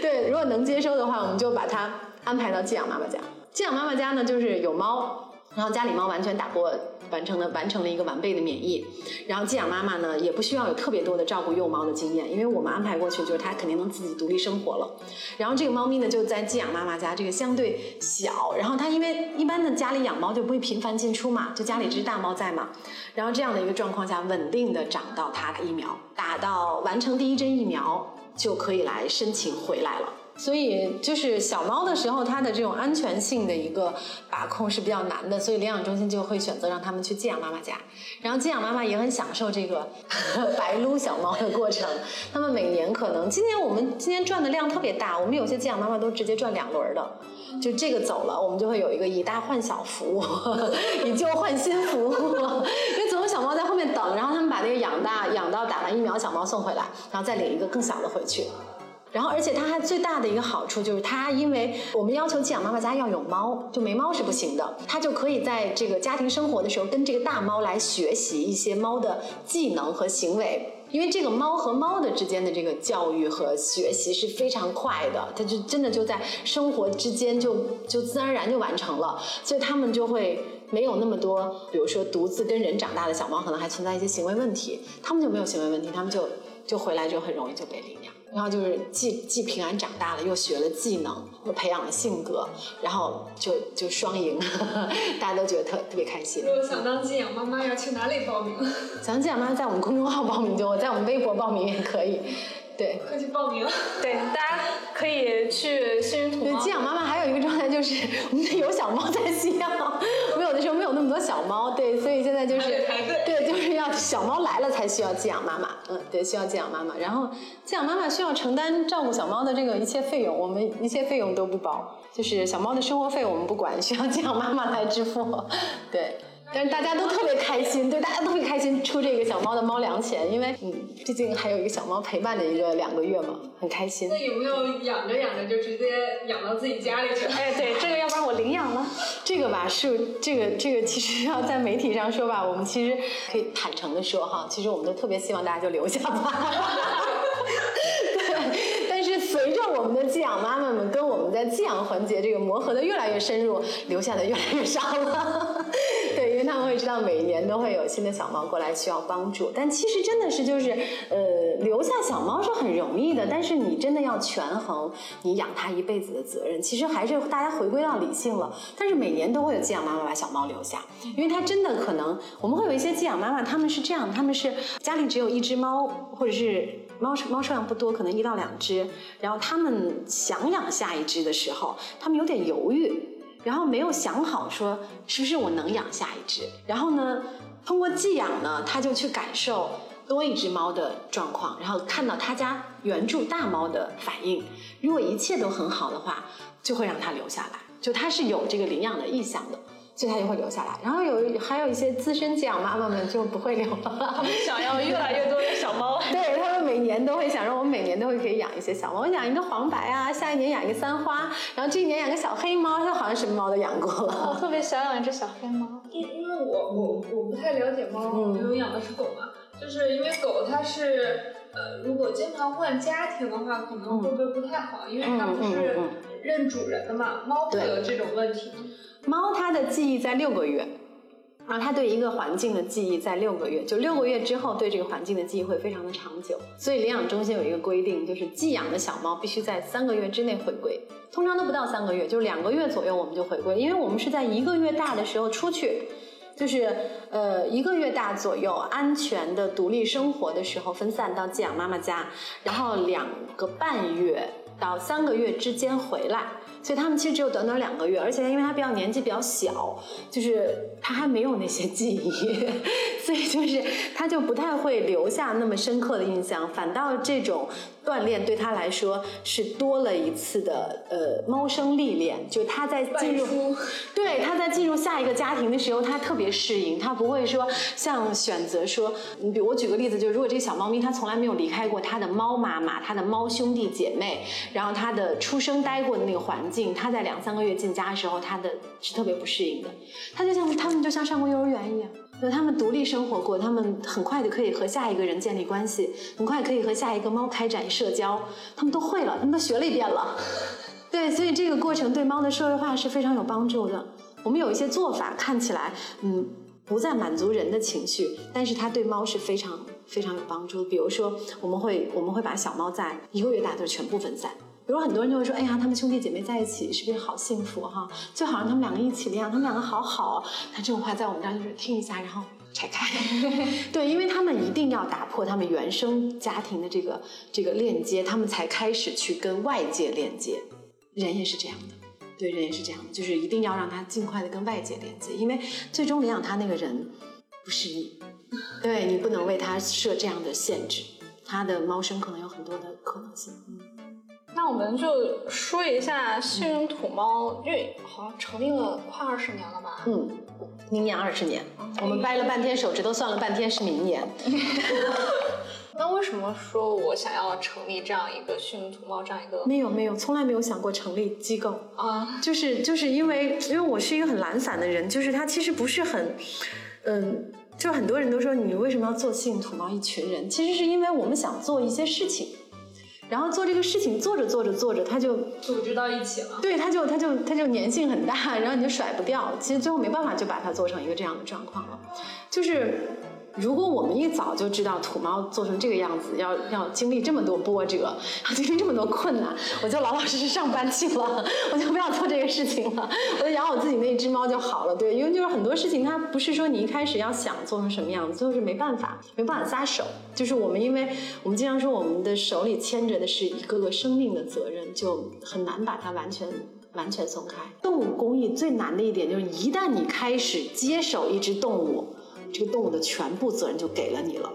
对，如果能接收的话，我们就把它安排到寄养妈妈家。寄养妈妈家呢，就是有猫。然后家里猫完全打过。完成了完成了一个完备的免疫，然后寄养妈妈呢也不需要有特别多的照顾幼猫的经验，因为我们安排过去就是它肯定能自己独立生活了。然后这个猫咪呢就在寄养妈妈家，这个相对小，然后它因为一般的家里养猫就不会频繁进出嘛，就家里只是大猫在嘛，然后这样的一个状况下稳定的长到它的疫苗，打到完成第一针疫苗就可以来申请回来了。所以就是小猫的时候，它的这种安全性的一个把控是比较难的，所以领养中心就会选择让他们去寄养妈妈家。然后寄养妈妈也很享受这个 白撸小猫的过程。他们每年可能今年我们今年赚的量特别大，我们有些寄养妈妈都直接赚两轮的。就这个走了，我们就会有一个以大换小服务，以旧换新服务。因为总有小猫在后面等，然后他们把那个养大养到打完疫苗小猫送回来，然后再领一个更小的回去。然后，而且它还最大的一个好处就是，它因为我们要求寄养妈妈家要有猫，就没猫是不行的。它就可以在这个家庭生活的时候，跟这个大猫来学习一些猫的技能和行为。因为这个猫和猫的之间的这个教育和学习是非常快的，它就真的就在生活之间就就自然而然就完成了，所以它们就会没有那么多，比如说独自跟人长大的小猫，可能还存在一些行为问题，它们就没有行为问题，它们就就回来就很容易就被领。然后就是既既平安长大了，又学了技能，又培养了性格，然后就就双赢，大家都觉得特特别开心。如果想当寄养妈妈，要去哪里报名？想当寄养妈妈，在我们公众号报名就，在我们微博报名也可以。对，快去报名。对，大家可以去幸运土对，寄养妈妈还有一个状态就是，我们有小猫在寄养，我们有的时候没有那么多小猫，对，所以现在就是对，就是小猫来了才需要寄养妈妈，嗯，对，需要寄养妈妈，然后寄养妈妈需要承担照顾小猫的这个一切费用，我们一切费用都不包，就是小猫的生活费我们不管，需要寄养妈妈来支付，对。但是大家都特别开心，对，大家都特别开心出这个小猫的猫粮钱，因为嗯，毕竟还有一个小猫陪伴的一个两个月嘛，很开心。那有没有养着养着就直接养到自己家里去了？哎，对，这个要不然我领养了。这个吧，是这个这个其实要在媒体上说吧，我们其实可以坦诚的说哈，其实我们都特别希望大家就留下吧。对，但是随着我们的寄养妈妈们跟我们在寄养环节这个磨合的越来越深入，留下的越来越少了。对，因为他们会知道每年都会有新的小猫过来需要帮助，但其实真的是就是，呃，留下小猫是很容易的，但是你真的要权衡你养它一辈子的责任，其实还是大家回归到理性了。但是每年都会有寄养妈妈把小猫留下，因为它真的可能，我们会有一些寄养妈妈，他们是这样，他们是家里只有一只猫，或者是猫猫数量不多，可能一到两只，然后他们想养下一只的时候，他们有点犹豫。然后没有想好说是不是我能养下一只，然后呢，通过寄养呢，他就去感受多一只猫的状况，然后看到他家原著大猫的反应，如果一切都很好的话，就会让它留下来，就它是有这个领养的意向的。所以它就会留下来，然后有还有一些资深寄养妈妈们就不会留了，他们想要越来越多的小猫。对他们每年都会想让，我每年都会可以养一些小猫，我养一个黄白啊，下一年养一个三花，然后这一年养个小黑猫，它好像什么猫都养过了。我特别想养一只小黑猫，因因为我我我不太了解猫，因为我养的是狗嘛，就是因为狗它是呃，如果经常换家庭的话，可能会不会不太好，因为它不是认主人的嘛，猫会有这种问题。猫它的记忆在六个月，然后它对一个环境的记忆在六个月，就六个月之后对这个环境的记忆会非常的长久。所以领养中心有一个规定，就是寄养的小猫必须在三个月之内回归，通常都不到三个月，就是两个月左右我们就回归，因为我们是在一个月大的时候出去，就是呃一个月大左右安全的独立生活的时候分散到寄养妈妈家，然后两个半月到三个月之间回来。所以他们其实只有短短两个月，而且因为他比较年纪比较小，就是他还没有那些记忆，所以就是他就不太会留下那么深刻的印象，反倒这种。锻炼对他来说是多了一次的呃猫生历练，就他在进入对他在进入下一个家庭的时候，他特别适应，他不会说像选择说，你比如我举个例子，就是如果这个小猫咪它从来没有离开过它的猫妈妈、它的猫兄弟姐妹，然后它的出生待过的那个环境，它在两三个月进家的时候，它的是特别不适应的，它就像他们就像上过幼儿园一样。就他们独立生活过，他们很快的可以和下一个人建立关系，很快可以和下一个猫开展社交，他们都会了，他们都学了一遍了。对，所以这个过程对猫的社会化是非常有帮助的。我们有一些做法看起来，嗯，不再满足人的情绪，但是它对猫是非常非常有帮助。比如说，我们会我们会把小猫在一个月大就全部分散。比如很多人就会说，哎呀，他们兄弟姐妹在一起是不是好幸福哈？就好像他们两个一起那样，他们两个好好。那这种话在我们这儿就是听一下，然后拆开。对，因为他们一定要打破他们原生家庭的这个这个链接，他们才开始去跟外界链接。人也是这样的。对人也是这样的，就是一定要让他尽快的跟外界链接，因为最终领养他那个人不是你，对你不能为他设这样的限制，他的猫生可能有很多的可能性。嗯，那我们就说一下幸运土猫，因为好像成立了快二十年了吧？嗯，明年二十年，我们掰了半天手指头算了半天是明年。那为什么说我想要成立这样一个幸运土猫这样一个？没有没有，从来没有想过成立机构啊，就是就是因为因为我是一个很懒散的人，就是他其实不是很，嗯，就很多人都说你为什么要做幸运土猫一群人，其实是因为我们想做一些事情，然后做这个事情做着做着做着他就组织到一起了，对，他就他就他就粘性很大，然后你就甩不掉，其实最后没办法就把它做成一个这样的状况了，就是。如果我们一早就知道土猫做成这个样子，要要经历这么多波折，要 经历这么多困难，我就老老实实上班去了，我就不要做这个事情了，我就养我自己那只猫就好了。对，因为就是很多事情它不是说你一开始要想做成什么样子，就是没办法，没办法撒手。就是我们，因为我们经常说我们的手里牵着的是一个个生命的责任，就很难把它完全完全松开。动物公益最难的一点就是，一旦你开始接手一只动物。这个动物的全部责任就给了你了，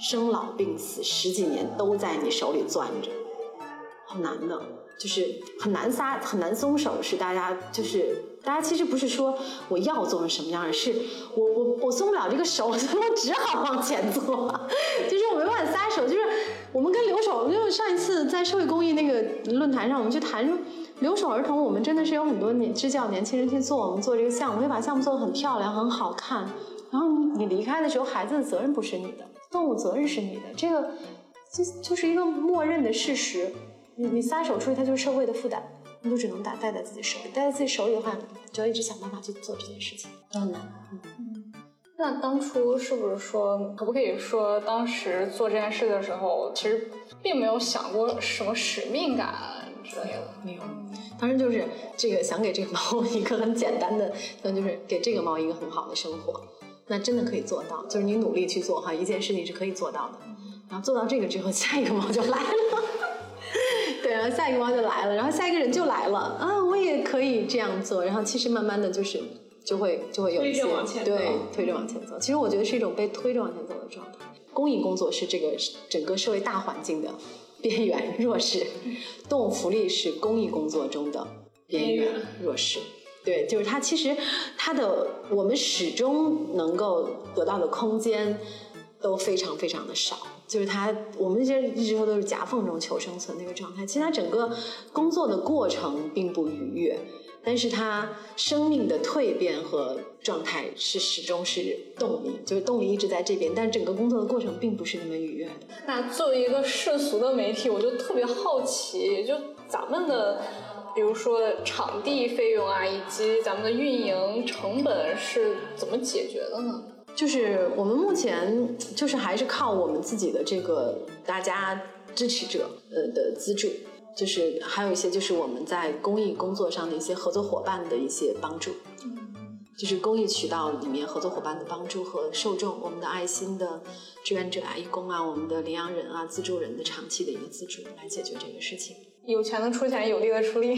生老病死十几年都在你手里攥着，好难的，就是很难撒，很难松手。是大家，就是大家其实不是说我要做成什么样，是我我我松不了这个手，所 以我只好往前做。就是我没办法撒手。就是我们跟留守，因为上一次在社会公益那个论坛上，我们去谈留守儿童，我们真的是有很多年支教年轻人去做，我们做这个项目，会把项目做得很漂亮，很好看。然后你你离开的时候，孩子的责任不是你的，动物责任是你的，这个就就是一个默认的事实。你你撒手出去，它就是社会的负担，你就只能打带在自己手里，带在自己手里的话，就要一直想办法去做这件事情，都很难。嗯，那当初是不是说，可不可以说，当时做这件事的时候，其实并没有想过什么使命感之类的？没有，当时就是这个想给这个猫一个很简单的，那就是给这个猫一个很好的生活。那真的可以做到，就是你努力去做哈，一件事情是可以做到的。然后做到这个之后，下一个猫就来了，对，然后下一个猫就来了，然后下一个人就来了啊，我也可以这样做。然后其实慢慢的就是就会就会有一些对推着往前走。其实我觉得是一种被推着往前走的状态。公益工作是这个整个社会大环境的边缘 弱势，动物福利是公益工作中的边缘弱势。对，就是它其实它的我们始终能够得到的空间都非常非常的少，就是它我们这些一直说都是夹缝中求生存那个状态。其实它整个工作的过程并不愉悦，但是它生命的蜕变和状态是始终是动力，就是动力一直在这边，但整个工作的过程并不是那么愉悦。那作为一个世俗的媒体，我就特别好奇，就咱们的。比如说场地费用啊，以及咱们的运营成本是怎么解决的呢？就是我们目前就是还是靠我们自己的这个大家支持者呃的资助，就是还有一些就是我们在公益工作上的一些合作伙伴的一些帮助，就是公益渠道里面合作伙伴的帮助和受众，我们的爱心的志愿者啊、义工啊、我们的领养人啊、资助人的长期的一个资助来解决这个事情。有钱的出钱，有力的出力。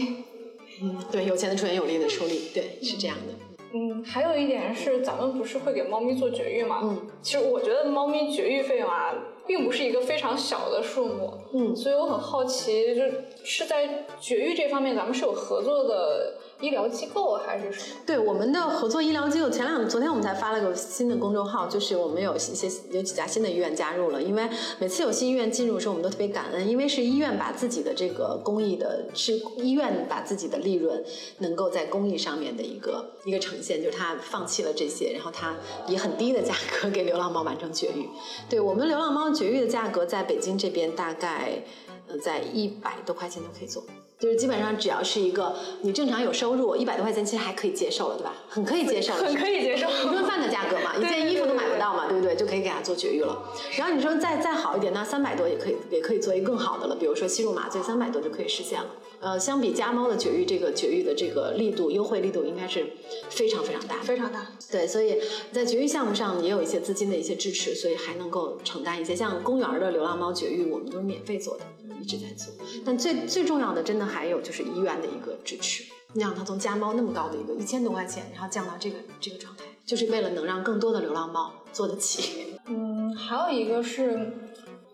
嗯，对，有钱的出钱，有力的出力，对，是这样的。嗯，还有一点是，咱们不是会给猫咪做绝育吗？嗯，其实我觉得猫咪绝育费用啊，并不是一个非常小的数目。嗯，所以我很好奇，就是在绝育这方面，咱们是有合作的。医疗机构还是什么？对，我们的合作医疗机构，前两昨天我们才发了个新的公众号，就是我们有一些有几家新的医院加入了。因为每次有新医院进入的时候，我们都特别感恩，因为是医院把自己的这个公益的，是医院把自己的利润能够在公益上面的一个一个呈现，就是他放弃了这些，然后他以很低的价格给流浪猫完成绝育。对我们流浪猫绝育的价格，在北京这边大概呃在一百多块钱就可以做。就是基本上只要是一个你正常有收入，一百多块钱其实还可以接受了，对吧？很可以接受，很可以接受，一顿饭的价格嘛，一件衣服都买不到嘛，对不对？就可以给他做绝育了。然后你说再再好一点，那三百多也可以，也可以做一个更好的了。比如说吸入麻醉，三百多就可以实现了。呃，相比家猫的绝育，这个绝育的这个力度优惠力度应该是非常非常大，非常大。对，所以在绝育项目上也有一些资金的一些支持，所以还能够承担一些。像公园的流浪猫绝育，我们都是免费做的，一直在做。但最最重要的，真的还有就是医院的一个支持。你让它从家猫那么高的一个一千多块钱，然后降到这个这个状态，就是为了能让更多的流浪猫做得起。嗯，还有一个是，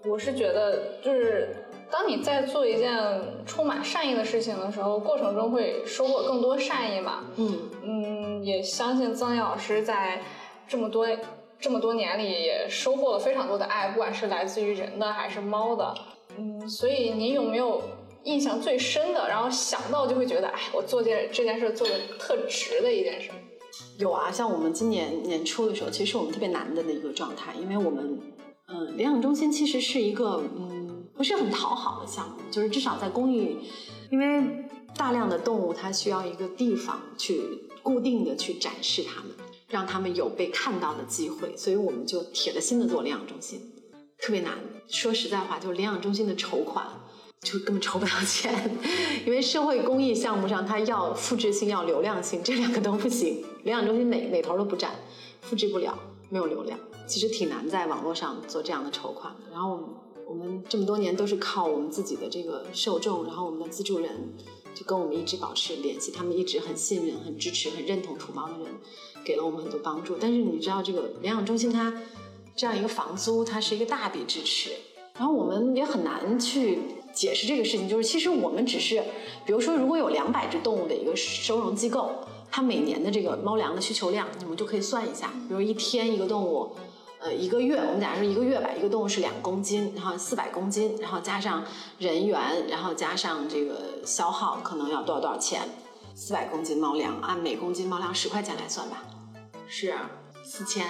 我是觉得就是。当你在做一件充满善意的事情的时候，过程中会收获更多善意嘛？嗯嗯，也相信曾毅老师在这么多这么多年里也收获了非常多的爱，不管是来自于人的还是猫的。嗯，所以您有没有印象最深的，然后想到就会觉得，哎，我做件这件事做的特值的一件事？有啊，像我们今年年初的时候，其实我们特别难的的一个状态，因为我们嗯，领养中心其实是一个嗯。不是很讨好的项目，就是至少在公益，因为大量的动物它需要一个地方去固定的去展示它们，让他们有被看到的机会，所以我们就铁了心的做领养中心，特别难。说实在话，就是领养中心的筹款就根本筹不到钱，因为社会公益项目上它要复制性要流量性，这两个都不行，领养中心哪哪头都不占，复制不了，没有流量，其实挺难在网络上做这样的筹款的。然后。我们这么多年都是靠我们自己的这个受众，然后我们的资助人就跟我们一直保持联系，他们一直很信任、很支持、很认同土猫的人，给了我们很多帮助。但是你知道，这个领养中心它这样一个房租，它是一个大笔支持，然后我们也很难去解释这个事情。就是其实我们只是，比如说如果有两百只动物的一个收容机构，它每年的这个猫粮的需求量，你们就可以算一下，比如一天一个动物。呃，一个月，我们假设一个月吧，一个动物是两公斤，然后四百公斤，然后加上人员，然后加上这个消耗，可能要多少多少钱？四百公斤猫粮，按每公斤猫粮十块钱来算吧，是四千，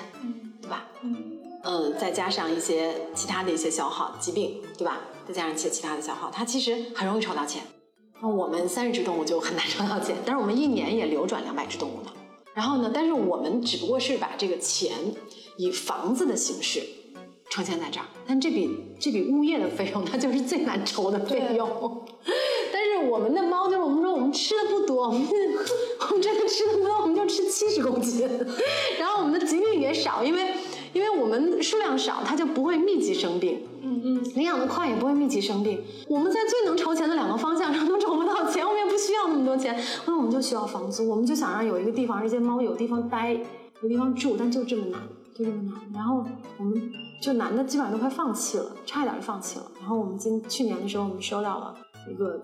对吧？嗯，嗯，再加上一些其他的一些消耗，疾病，对吧？再加上一些其他的消耗，它其实很容易筹到钱。那我们三十只动物就很难筹到钱，但是我们一年也流转两百只动物呢。然后呢，但是我们只不过是把这个钱。以房子的形式呈现在这儿，但这笔这笔物业的费用，它就是最难筹的费用。但是我们的猫，就是我们说我们吃的不多，我们我们真的吃的不多，我们就吃七十公斤。然后我们的疾病也少，因为因为我们数量少，它就不会密集生病。嗯嗯，领养的快也不会密集生病。我们在最能筹钱的两个方向上 都筹不到钱，我们也不需要那么多钱，那我们就需要房租，我们就想让有一个地方，这些猫有地方待，有地方住，但就这么难。就这么难，然后我们就难的基本上都快放弃了，差一点就放弃了。然后我们今去年的时候，我们收到了一个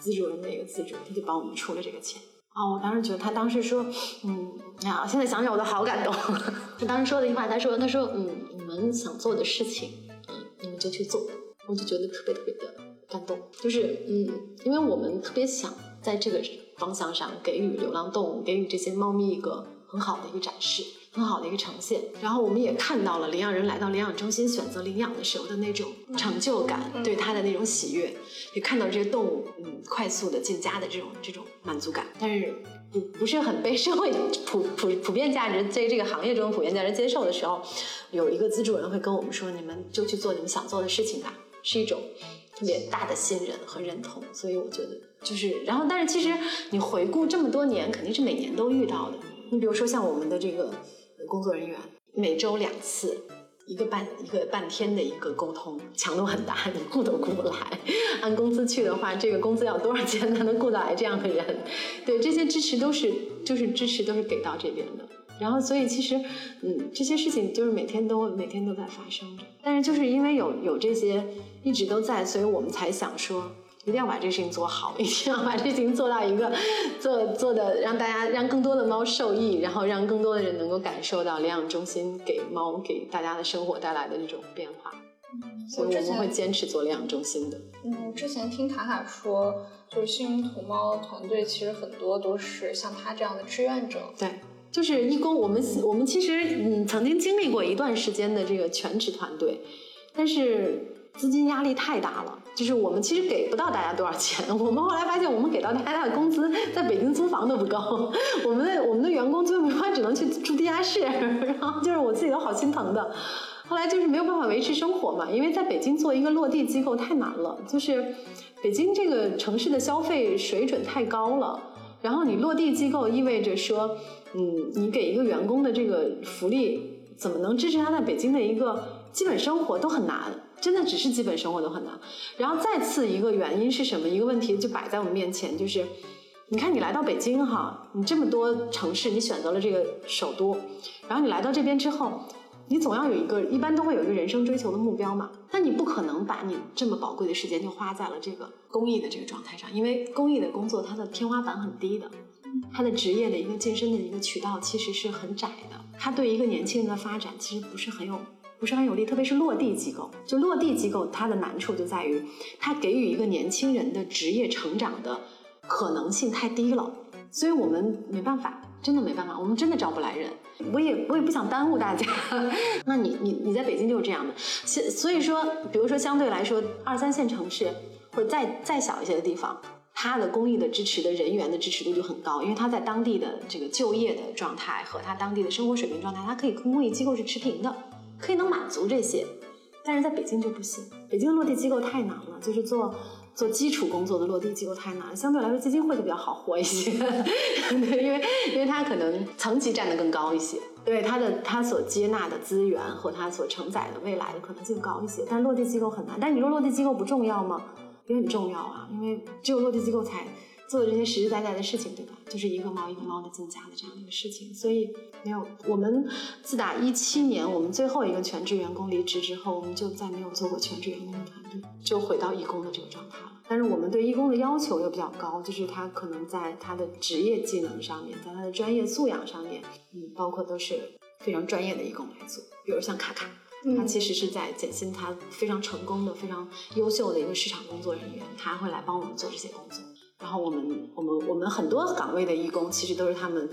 资助人的一个资助，他就帮我们出了这个钱。啊，我当时觉得他当时说，嗯，呀，现在想想我都好感动。他当时说的一句话，他说，他说，嗯，你们想做的事情，嗯，你们就去做。我就觉得特别特别的感动，就是嗯，因为我们特别想在这个方向上给予流浪动物，给予这些猫咪一个很好的一个展示。很好的一个呈现，然后我们也看到了领养人来到领养中心选择领养的时候的那种成就感，对他的那种喜悦，也看到这些动物嗯快速的进家的这种这种满足感，但是不不是很被社会普普普遍价值在这个行业中普遍价值接受的时候，有一个资助人会跟我们说，你们就去做你们想做的事情吧，是一种特别大的信任和认同，所以我觉得就是，然后但是其实你回顾这么多年，肯定是每年都遇到的，你比如说像我们的这个。工作人员每周两次，一个半一个半天的一个沟通，强度很大，你顾都顾不来。按工资去的话，这个工资要多少钱才能顾得来这样的人？对，这些支持都是就是支持都是给到这边的。然后，所以其实，嗯，这些事情就是每天都每天都在发生着。但是就是因为有有这些一直都在，所以我们才想说。一定要把这个事情做好，一定要把这事情做到一个做做的让大家让更多的猫受益，然后让更多的人能够感受到领养中心给猫给大家的生活带来的这种变化。嗯，所以我们会坚持做领养中心的。嗯，之前听卡卡说，就是幸运土猫团队其实很多都是像他这样的志愿者。对，就是义工。我们我们其实嗯曾经经历过一段时间的这个全职团队，但是。资金压力太大了，就是我们其实给不到大家多少钱。我们后来发现，我们给到大家的工资，在北京租房都不够。我们的我们的员工最后没办法，只能去住地下室。然后就是我自己都好心疼的。后来就是没有办法维持生活嘛，因为在北京做一个落地机构太难了，就是北京这个城市的消费水准太高了。然后你落地机构意味着说，嗯，你给一个员工的这个福利，怎么能支持他在北京的一个基本生活都很难，真的只是基本生活都很难。然后再次一个原因是什么？一个问题就摆在我们面前，就是，你看你来到北京哈，你这么多城市，你选择了这个首都，然后你来到这边之后。你总要有一个，一般都会有一个人生追求的目标嘛。那你不可能把你这么宝贵的时间就花在了这个公益的这个状态上，因为公益的工作它的天花板很低的，它的职业的一个晋升的一个渠道其实是很窄的。它对一个年轻人的发展其实不是很有，不是很有利。特别是落地机构，就落地机构它的难处就在于，它给予一个年轻人的职业成长的可能性太低了，所以我们没办法。真的没办法，我们真的招不来人。我也我也不想耽误大家。那你你你在北京就是这样的，所所以说，比如说相对来说，二三线城市或者再再小一些的地方，它的公益的支持的人员的支持度就很高，因为它在当地的这个就业的状态和它当地的生活水平状态，它可以跟公益机构是持平的，可以能满足这些。但是在北京就不行，北京的落地机构太难了，就是做。做基础工作的落地机构太难，相对来说基金会就比较好活一些，对，因为因为它可能层级站得更高一些，对它的它所接纳的资源和它所承载的未来的可能性高一些，但落地机构很难。但你说落地机构不重要吗？也很重要啊，因为只有落地机构才。做的这些实实在在的事情，对吧？就是一个猫一个猫的增加的这样的一个事情，所以没有我们自打一七年我们最后一个全职员工离职之后，我们就再没有做过全职员工的团队，就回到义工的这个状态了。但是我们对义工的要求又比较高，就是他可能在他的职业技能上面，在他的专业素养上面，嗯，包括都是非常专业的义工来做。比如像卡卡，他其实是在简新，他非常成功的、非常优秀的一个市场工作人员，他会来帮我们做这些工作。然后我们我们我们很多岗位的义工其实都是他们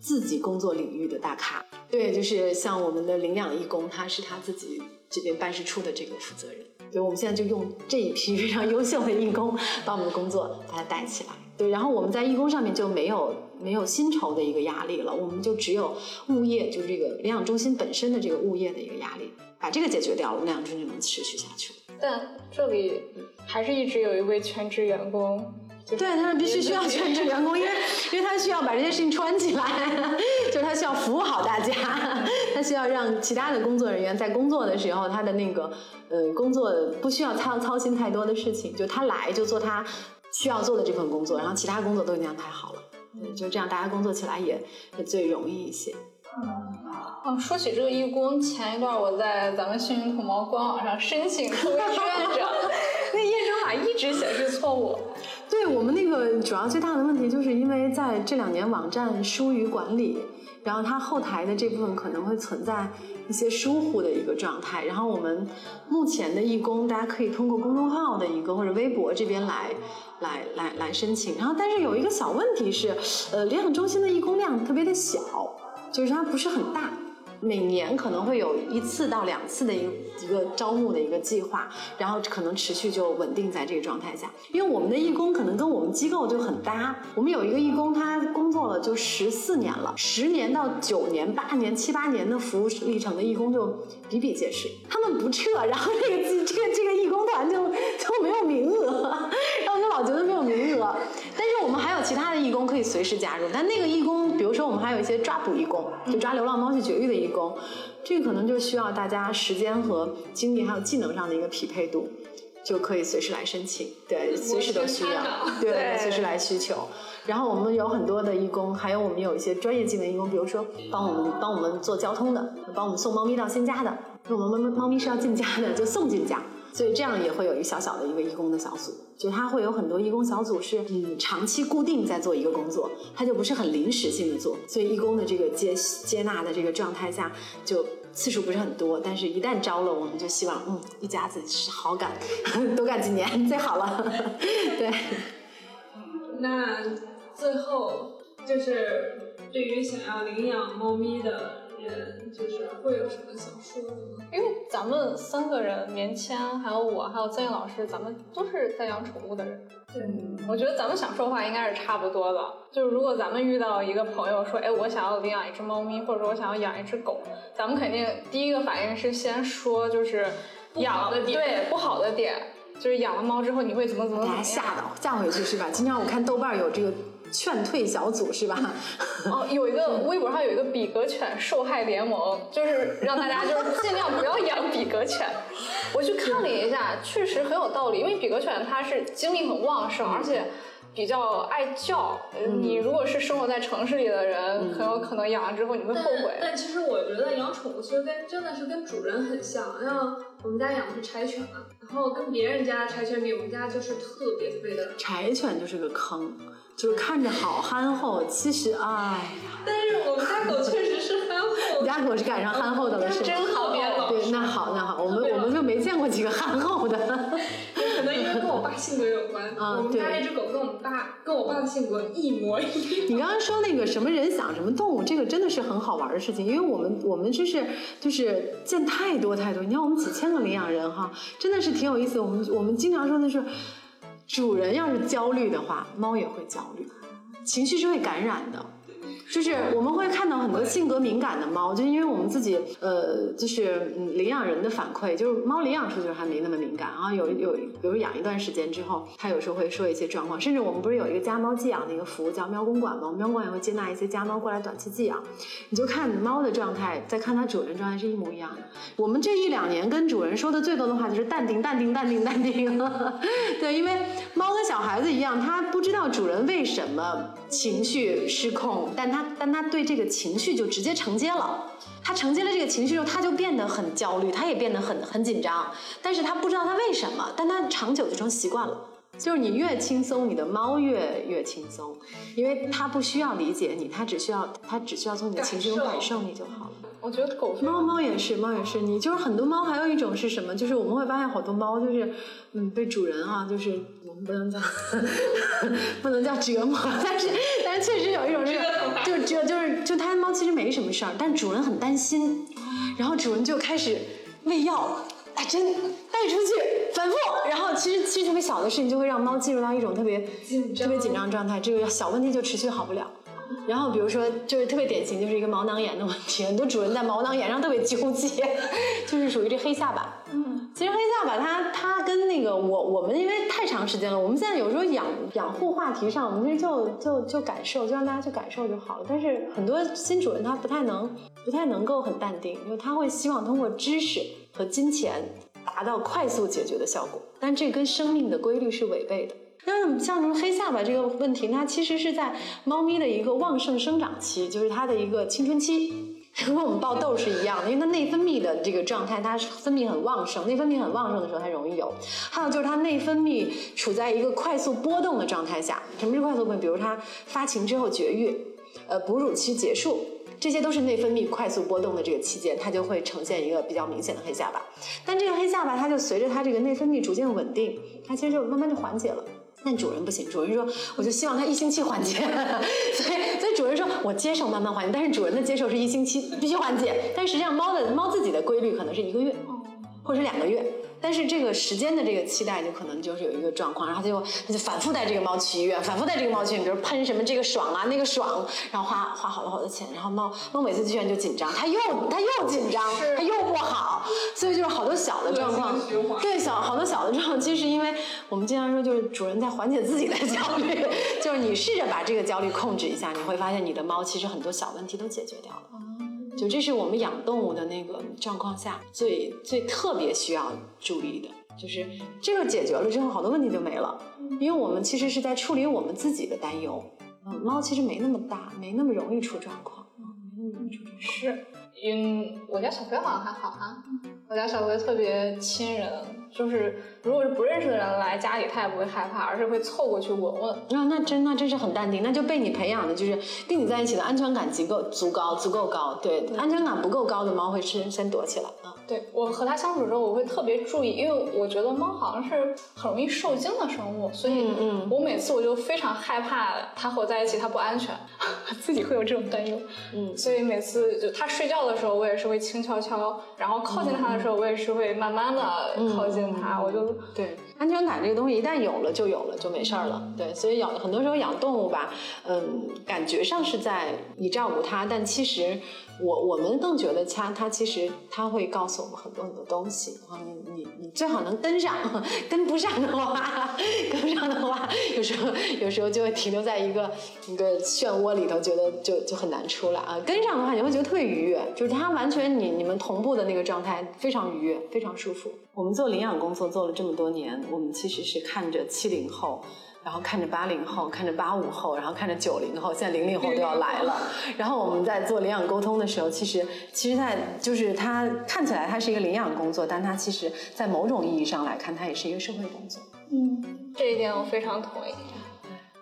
自己工作领域的大咖，对，就是像我们的领养义工，他是他自己这边办事处的这个负责人，所以，我们现在就用这一批非常优秀的义工把我们的工作把它带起来，对，然后我们在义工上面就没有没有薪酬的一个压力了，我们就只有物业，就是这个领养中心本身的这个物业的一个压力，把这个解决掉了，领养中心就能持续下去了。但这里还是一直有一位全职员工。对，他们必须需要全职员工，因为因为他需要把这些事情穿起来，就是他需要服务好大家，他需要让其他的工作人员在工作的时候，他的那个呃工作不需要操操心太多的事情，就他来就做他需要做的这份工作，然后其他工作都已经安排好了，就这样大家工作起来也也最容易一些。嗯，说起这个义工，前一段我在咱们幸运土猫官网上申请成 为志愿者，那验证码一直显示错误。对我们那个主要最大的问题，就是因为在这两年网站疏于管理，然后它后台的这部分可能会存在一些疏忽的一个状态。然后我们目前的义工，大家可以通过公众号的一个或者微博这边来来来来申请。然后但是有一个小问题是，呃，领养中心的义工量特别的小，就是它不是很大。每年可能会有一次到两次的一个一个招募的一个计划，然后可能持续就稳定在这个状态下。因为我们的义工可能跟我们机构就很搭，我们有一个义工他工作了就十四年了，十年到九年、八年、七八年的服务历程的义工就比比皆是。他们不撤，然后这个这个这个义工团就就没有名额，然后就老觉得没有名额。但是我们还有其他的义工可以随时加入，但那个义工，比如说我们还有一些抓捕义工，就抓流浪猫去绝育的义工，这个可能就需要大家时间和精力还有技能上的一个匹配度，就可以随时来申请，对，随时都需要，对，随时来需求。然后我们有很多的义工，还有我们有一些专业技能义工，比如说帮我们帮我们做交通的，帮我们送猫咪到新家的，我们猫猫咪是要进家的，就送进家。所以这样也会有一个小小的一个义工的小组，就他会有很多义工小组是嗯长期固定在做一个工作，他就不是很临时性的做。所以义工的这个接接纳的这个状态下，就次数不是很多，但是一旦招了，我们就希望嗯一家子是好干，多干几年最好了。对。那最后就是对于想要领养猫咪的人，就是会有什么想说的吗？因为。咱们三个人，棉签，还有我，还有曾毅老师，咱们都是在养宠物的人。对，我觉得咱们想说话应该是差不多的。就是如果咱们遇到一个朋友说，哎，我想要领养一只猫咪，或者说我想要养一只狗，咱们肯定第一个反应是先说就是养的点，对不好的点，就是养了猫之后你会怎么怎么怎么吓到吓回去是吧？经常我看豆瓣有这个。劝退小组是吧？哦，有一个微博上有一个比格犬受害联盟，就是让大家就是尽量不要养比格犬。我去看了一下，确实很有道理，因为比格犬它是精力很旺盛，而且。比较爱叫，你如果是生活在城市里的人，很有可能养了之后你会后悔。但其实我觉得养宠物其实跟真的是跟主人很像，像我们家养的是柴犬嘛，然后跟别人家柴犬比，我们家就是特别特别的。柴犬就是个坑，就是看着好憨厚，其实哎呀。但是我们家狗确实是憨厚。我们家狗是赶上憨厚的了，是真好。对，那好那好，我们我们就没见过几个憨厚的。可能因为跟我爸性格有关。啊，我们家那只狗跟我们爸跟我爸的性格一模一样。你刚刚说那个什么人想什么动物，这个真的是很好玩的事情，因为我们我们就是就是见太多太多。你看我们几千个领养人哈，真的是挺有意思。我们我们经常说的是，主人要是焦虑的话，猫也会焦虑，情绪是会感染的。就是我们会看到很多性格敏感的猫，就因为我们自己呃，就是领养人的反馈，就是猫领养出去还没那么敏感啊。有有，比如养一段时间之后，它有时候会说一些状况。甚至我们不是有一个家猫寄养的一个服务叫喵公馆吗？喵公馆也会接纳一些家猫过来短期寄养。你就看猫的状态，再看它主人状态是一模一样的。我们这一两年跟主人说的最多的话就是淡定，淡定，淡定，淡定。对，因为猫跟小孩子一样，它不知道主人为什么情绪失控，但它。他，但他对这个情绪就直接承接了。他承接了这个情绪之后，他就变得很焦虑，他也变得很很紧张。但是他不知道他为什么，但他长久就成习惯了。就是你越轻松，你的猫越越轻松，因为它不需要理解你，它只需要它只需要从你的情绪中感受你就好了。我觉得狗猫猫也是，猫也是。你就是很多猫，还有一种是什么？就是我们会发现好多猫就是，嗯，被主人啊，就是我们不能叫 不能叫折磨，但是但是确实有一种是，就就就是就它猫其实没什么事儿，但主人很担心，然后主人就开始喂药。打针带出去，反复，然后其实其实特别小的事情就会让猫进入到一种特别特别紧张状态，这个小问题就持续好不了。然后比如说就是特别典型，就是一个毛囊炎的问题，很多主人在毛囊炎上特别纠结，就是属于这黑下巴。嗯，其实黑下巴它它跟那个我我们因为太长时间了，我们现在有时候养养护话题上，我们其实就就就感受，就让大家去感受就好了。但是很多新主人他不太能不太能够很淡定，因为他会希望通过知识。和金钱达到快速解决的效果，但这跟生命的规律是违背的。那像什么黑下巴这个问题，它其实是在猫咪的一个旺盛生长期，就是它的一个青春期，跟我们爆痘是一样的，因为它内分泌的这个状态，它是分泌很旺盛，内分泌很旺盛的时候它容易有。还有就是它内分泌处在一个快速波动的状态下，什么是快速波动？比如它发情之后绝育，呃，哺乳期结束。这些都是内分泌快速波动的这个期间，它就会呈现一个比较明显的黑下巴。但这个黑下巴，它就随着它这个内分泌逐渐稳定，它其实就慢慢就缓解了。但主人不行，主人说，我就希望它一星期缓解。所以，所以主人说我接受慢慢缓解，但是主人的接受是一星期必须缓解。但实际上，猫的猫自己的规律可能是一个月，或者两个月。但是这个时间的这个期待就可能就是有一个状况，然后他就他就反复带这个猫去医院，反复带这个猫去医院，比如喷什么这个爽啊那个爽，然后花花好多好多钱，然后猫猫每次去医院就紧张，它又它又紧张，它又不好，所以就是好多小的状况，对小好多小的状况，其实因为我们经常说就是主人在缓解自己的焦虑，就是你试着把这个焦虑控制一下，你会发现你的猫其实很多小问题都解决掉了。就这是我们养动物的那个状况下最最特别需要注意的，就是这个解决了之后，好多问题就没了。因为我们其实是在处理我们自己的担忧。嗯，猫其实没那么大，没那么容易出状况。嗯，没那么容易出状况。是，嗯，我家小飞好像还好哈。我家小飞特别亲人，就是如果是不认识的人来家里，他也不会害怕，而是会凑过去闻闻。啊，那真那真是很淡定，那就被你培养的，就是跟你在一起的安全感足够足高足够高。对，安全感不够高的猫会先先躲起来啊。对我和它相处之后，我会特别注意，因为我觉得猫好像是很容易受惊的生物，所以我每次我就非常害怕它和我在一起，它不安全，自己会有这种担忧。嗯，所以每次就它睡觉的时候，我也是会轻悄悄，然后靠近它的时候，我也是会慢慢的靠近它。我就对安全感这个东西，一旦有了就有了，就没事儿了。对，所以养很多时候养动物吧，嗯，感觉上是在你照顾它，但其实。我我们更觉得掐它其实它会告诉我们很多很多东西啊，你你你最好能跟上，跟不上的话，跟不上的话，有时候有时候就会停留在一个一个漩涡里头，觉得就就很难出来啊。跟上的话，你会觉得特别愉悦，就是它完全你你们同步的那个状态非常愉悦，非常舒服。我们做领养工作做了这么多年，我们其实是看着七零后。然后看着八零后，看着八五后，然后看着九零后，现在零零后都要来了。然后我们在做领养沟通的时候，其实，其实，在就是它看起来它是一个领养工作，但它其实，在某种意义上来看，它也是一个社会工作。嗯，这一点我非常同意。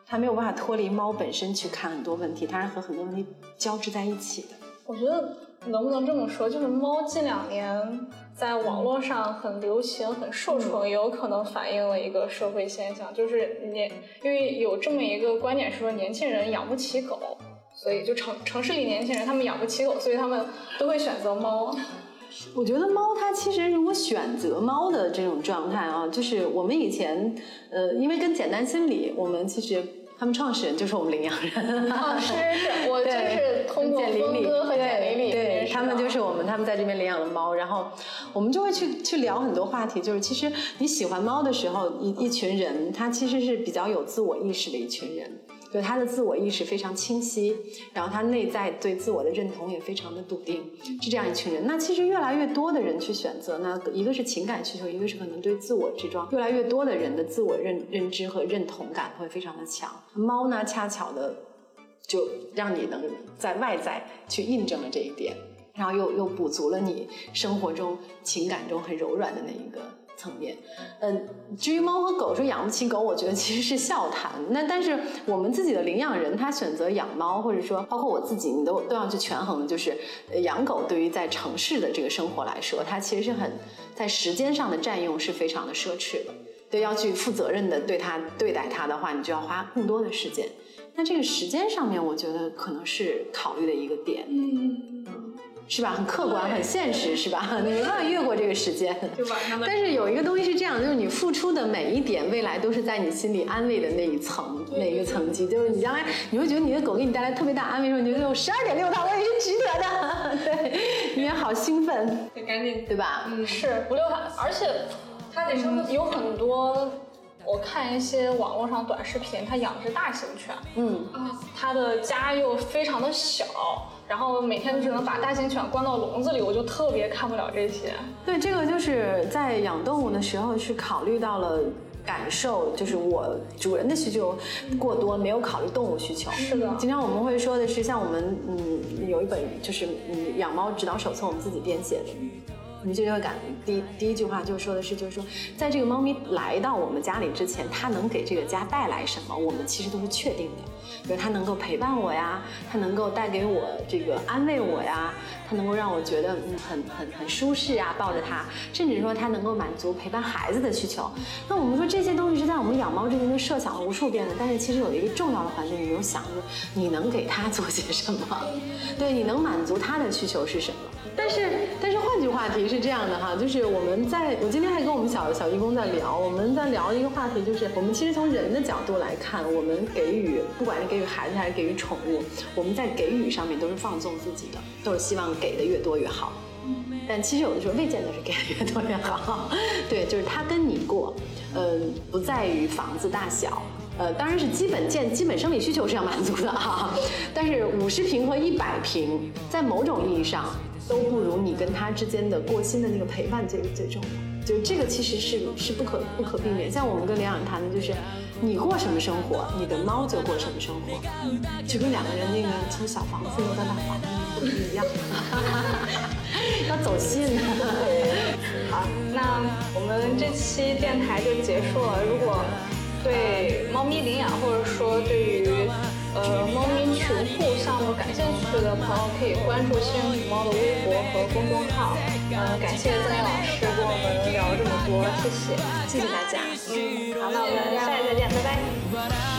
它没有办法脱离猫本身去看很多问题，它是和很多问题交织在一起的。我觉得能不能这么说，就是猫近两年。在网络上很流行、很受宠，也有可能反映了一个社会现象，就是年，因为有这么一个观点说，年轻人养不起狗，所以就城城市里年轻人他们养不起狗，所以他们都会选择猫。我觉得猫它其实如果选择猫的这种状态啊，就是我们以前呃，因为跟简单心理，我们其实。他们创始人就是我们领养人，哦，是是，我就是通过峰哥和简玲玲，对他们就是我们，他们在这边领养了猫，然后我们就会去去聊很多话题，就是其实你喜欢猫的时候，一一群人，他其实是比较有自我意识的一群人。就他的自我意识非常清晰，然后他内在对自我的认同也非常的笃定，是这样一群人。那其实越来越多的人去选择，那一个是情感需求，一个是可能对自我这桩，越来越多的人的自我认认知和认同感会非常的强。猫呢，恰巧的就让你能在外在去印证了这一点，然后又又补足了你生活中情感中很柔软的那一个。层面，嗯，至于猫和狗说养不起狗，我觉得其实是笑谈。那但是我们自己的领养人他选择养猫，或者说包括我自己，你都都要去权衡。就是养狗对于在城市的这个生活来说，它其实是很在时间上的占用是非常的奢侈的。对，要去负责任的对它对待它的话，你就要花更多的时间。那这个时间上面，我觉得可能是考虑的一个点。嗯。是吧？很客观，很现实，是吧？你没办法越过这个时间。但是有一个东西是这样，就是你付出的每一点，未来都是在你心里安慰的那一层，那一个层级。就是你将来你会觉得你的狗给你带来特别大安慰的时候，你就得我十二点六它，我也是值得的。对，你也好兴奋。赶紧，对吧？嗯，是五六它，而且它得有很多。我看一些网络上短视频，它养的是大型犬，嗯，它的家又非常的小。然后每天只能把大型犬关到笼子里，我就特别看不了这些。对，这个就是在养动物的时候是考虑到了感受，就是我主人的需求过多，没有考虑动物需求。是的。经常我们会说的是，像我们嗯有一本就是嗯养猫指导手册，我们自己编写的。你就会感第第一句话就说的是，就是说，在这个猫咪来到我们家里之前，它能给这个家带来什么，我们其实都是确定的。比如它能够陪伴我呀，它能够带给我这个安慰我呀，它能够让我觉得很很很舒适啊，抱着它，甚至说它能够满足陪伴孩子的需求。那我们说这些东西是在我们养猫之前就设想了无数遍的，但是其实有一个重要的环节你没有想，就是你能给它做些什么？对，你能满足它的需求是什么？但是但是换句话题是这样的哈，就是我们在我今天还跟我们小小义工在聊，我们在聊一个话题，就是我们其实从人的角度来看，我们给予不管是给给予孩子还是给予宠物，我们在给予上面都是放纵自己的，都是希望给的越多越好。但其实有的时候未见得是给的越多越好。对，就是他跟你过，嗯，不在于房子大小，呃，当然是基本建基本生理需求是要满足的哈。但是五十平和一百平，在某种意义上都不如你跟他之间的过心的那个陪伴最最重要。就这个其实是是不可不可避免。像我们跟领养谈的就是。你过什么生活，你的猫就过什么生活，就跟两个人那个从小房子挪到大房子不一样，要走心。好，那我们这期电台就结束了。如果对猫咪领养，或者说对于呃猫咪群护项目感兴趣的朋友，可以关注幸运猫的微博和公众号。嗯，感谢曾毅老师跟我们聊这么多，谢谢，谢谢大家。嗯，好，那我们下期再见，拜拜。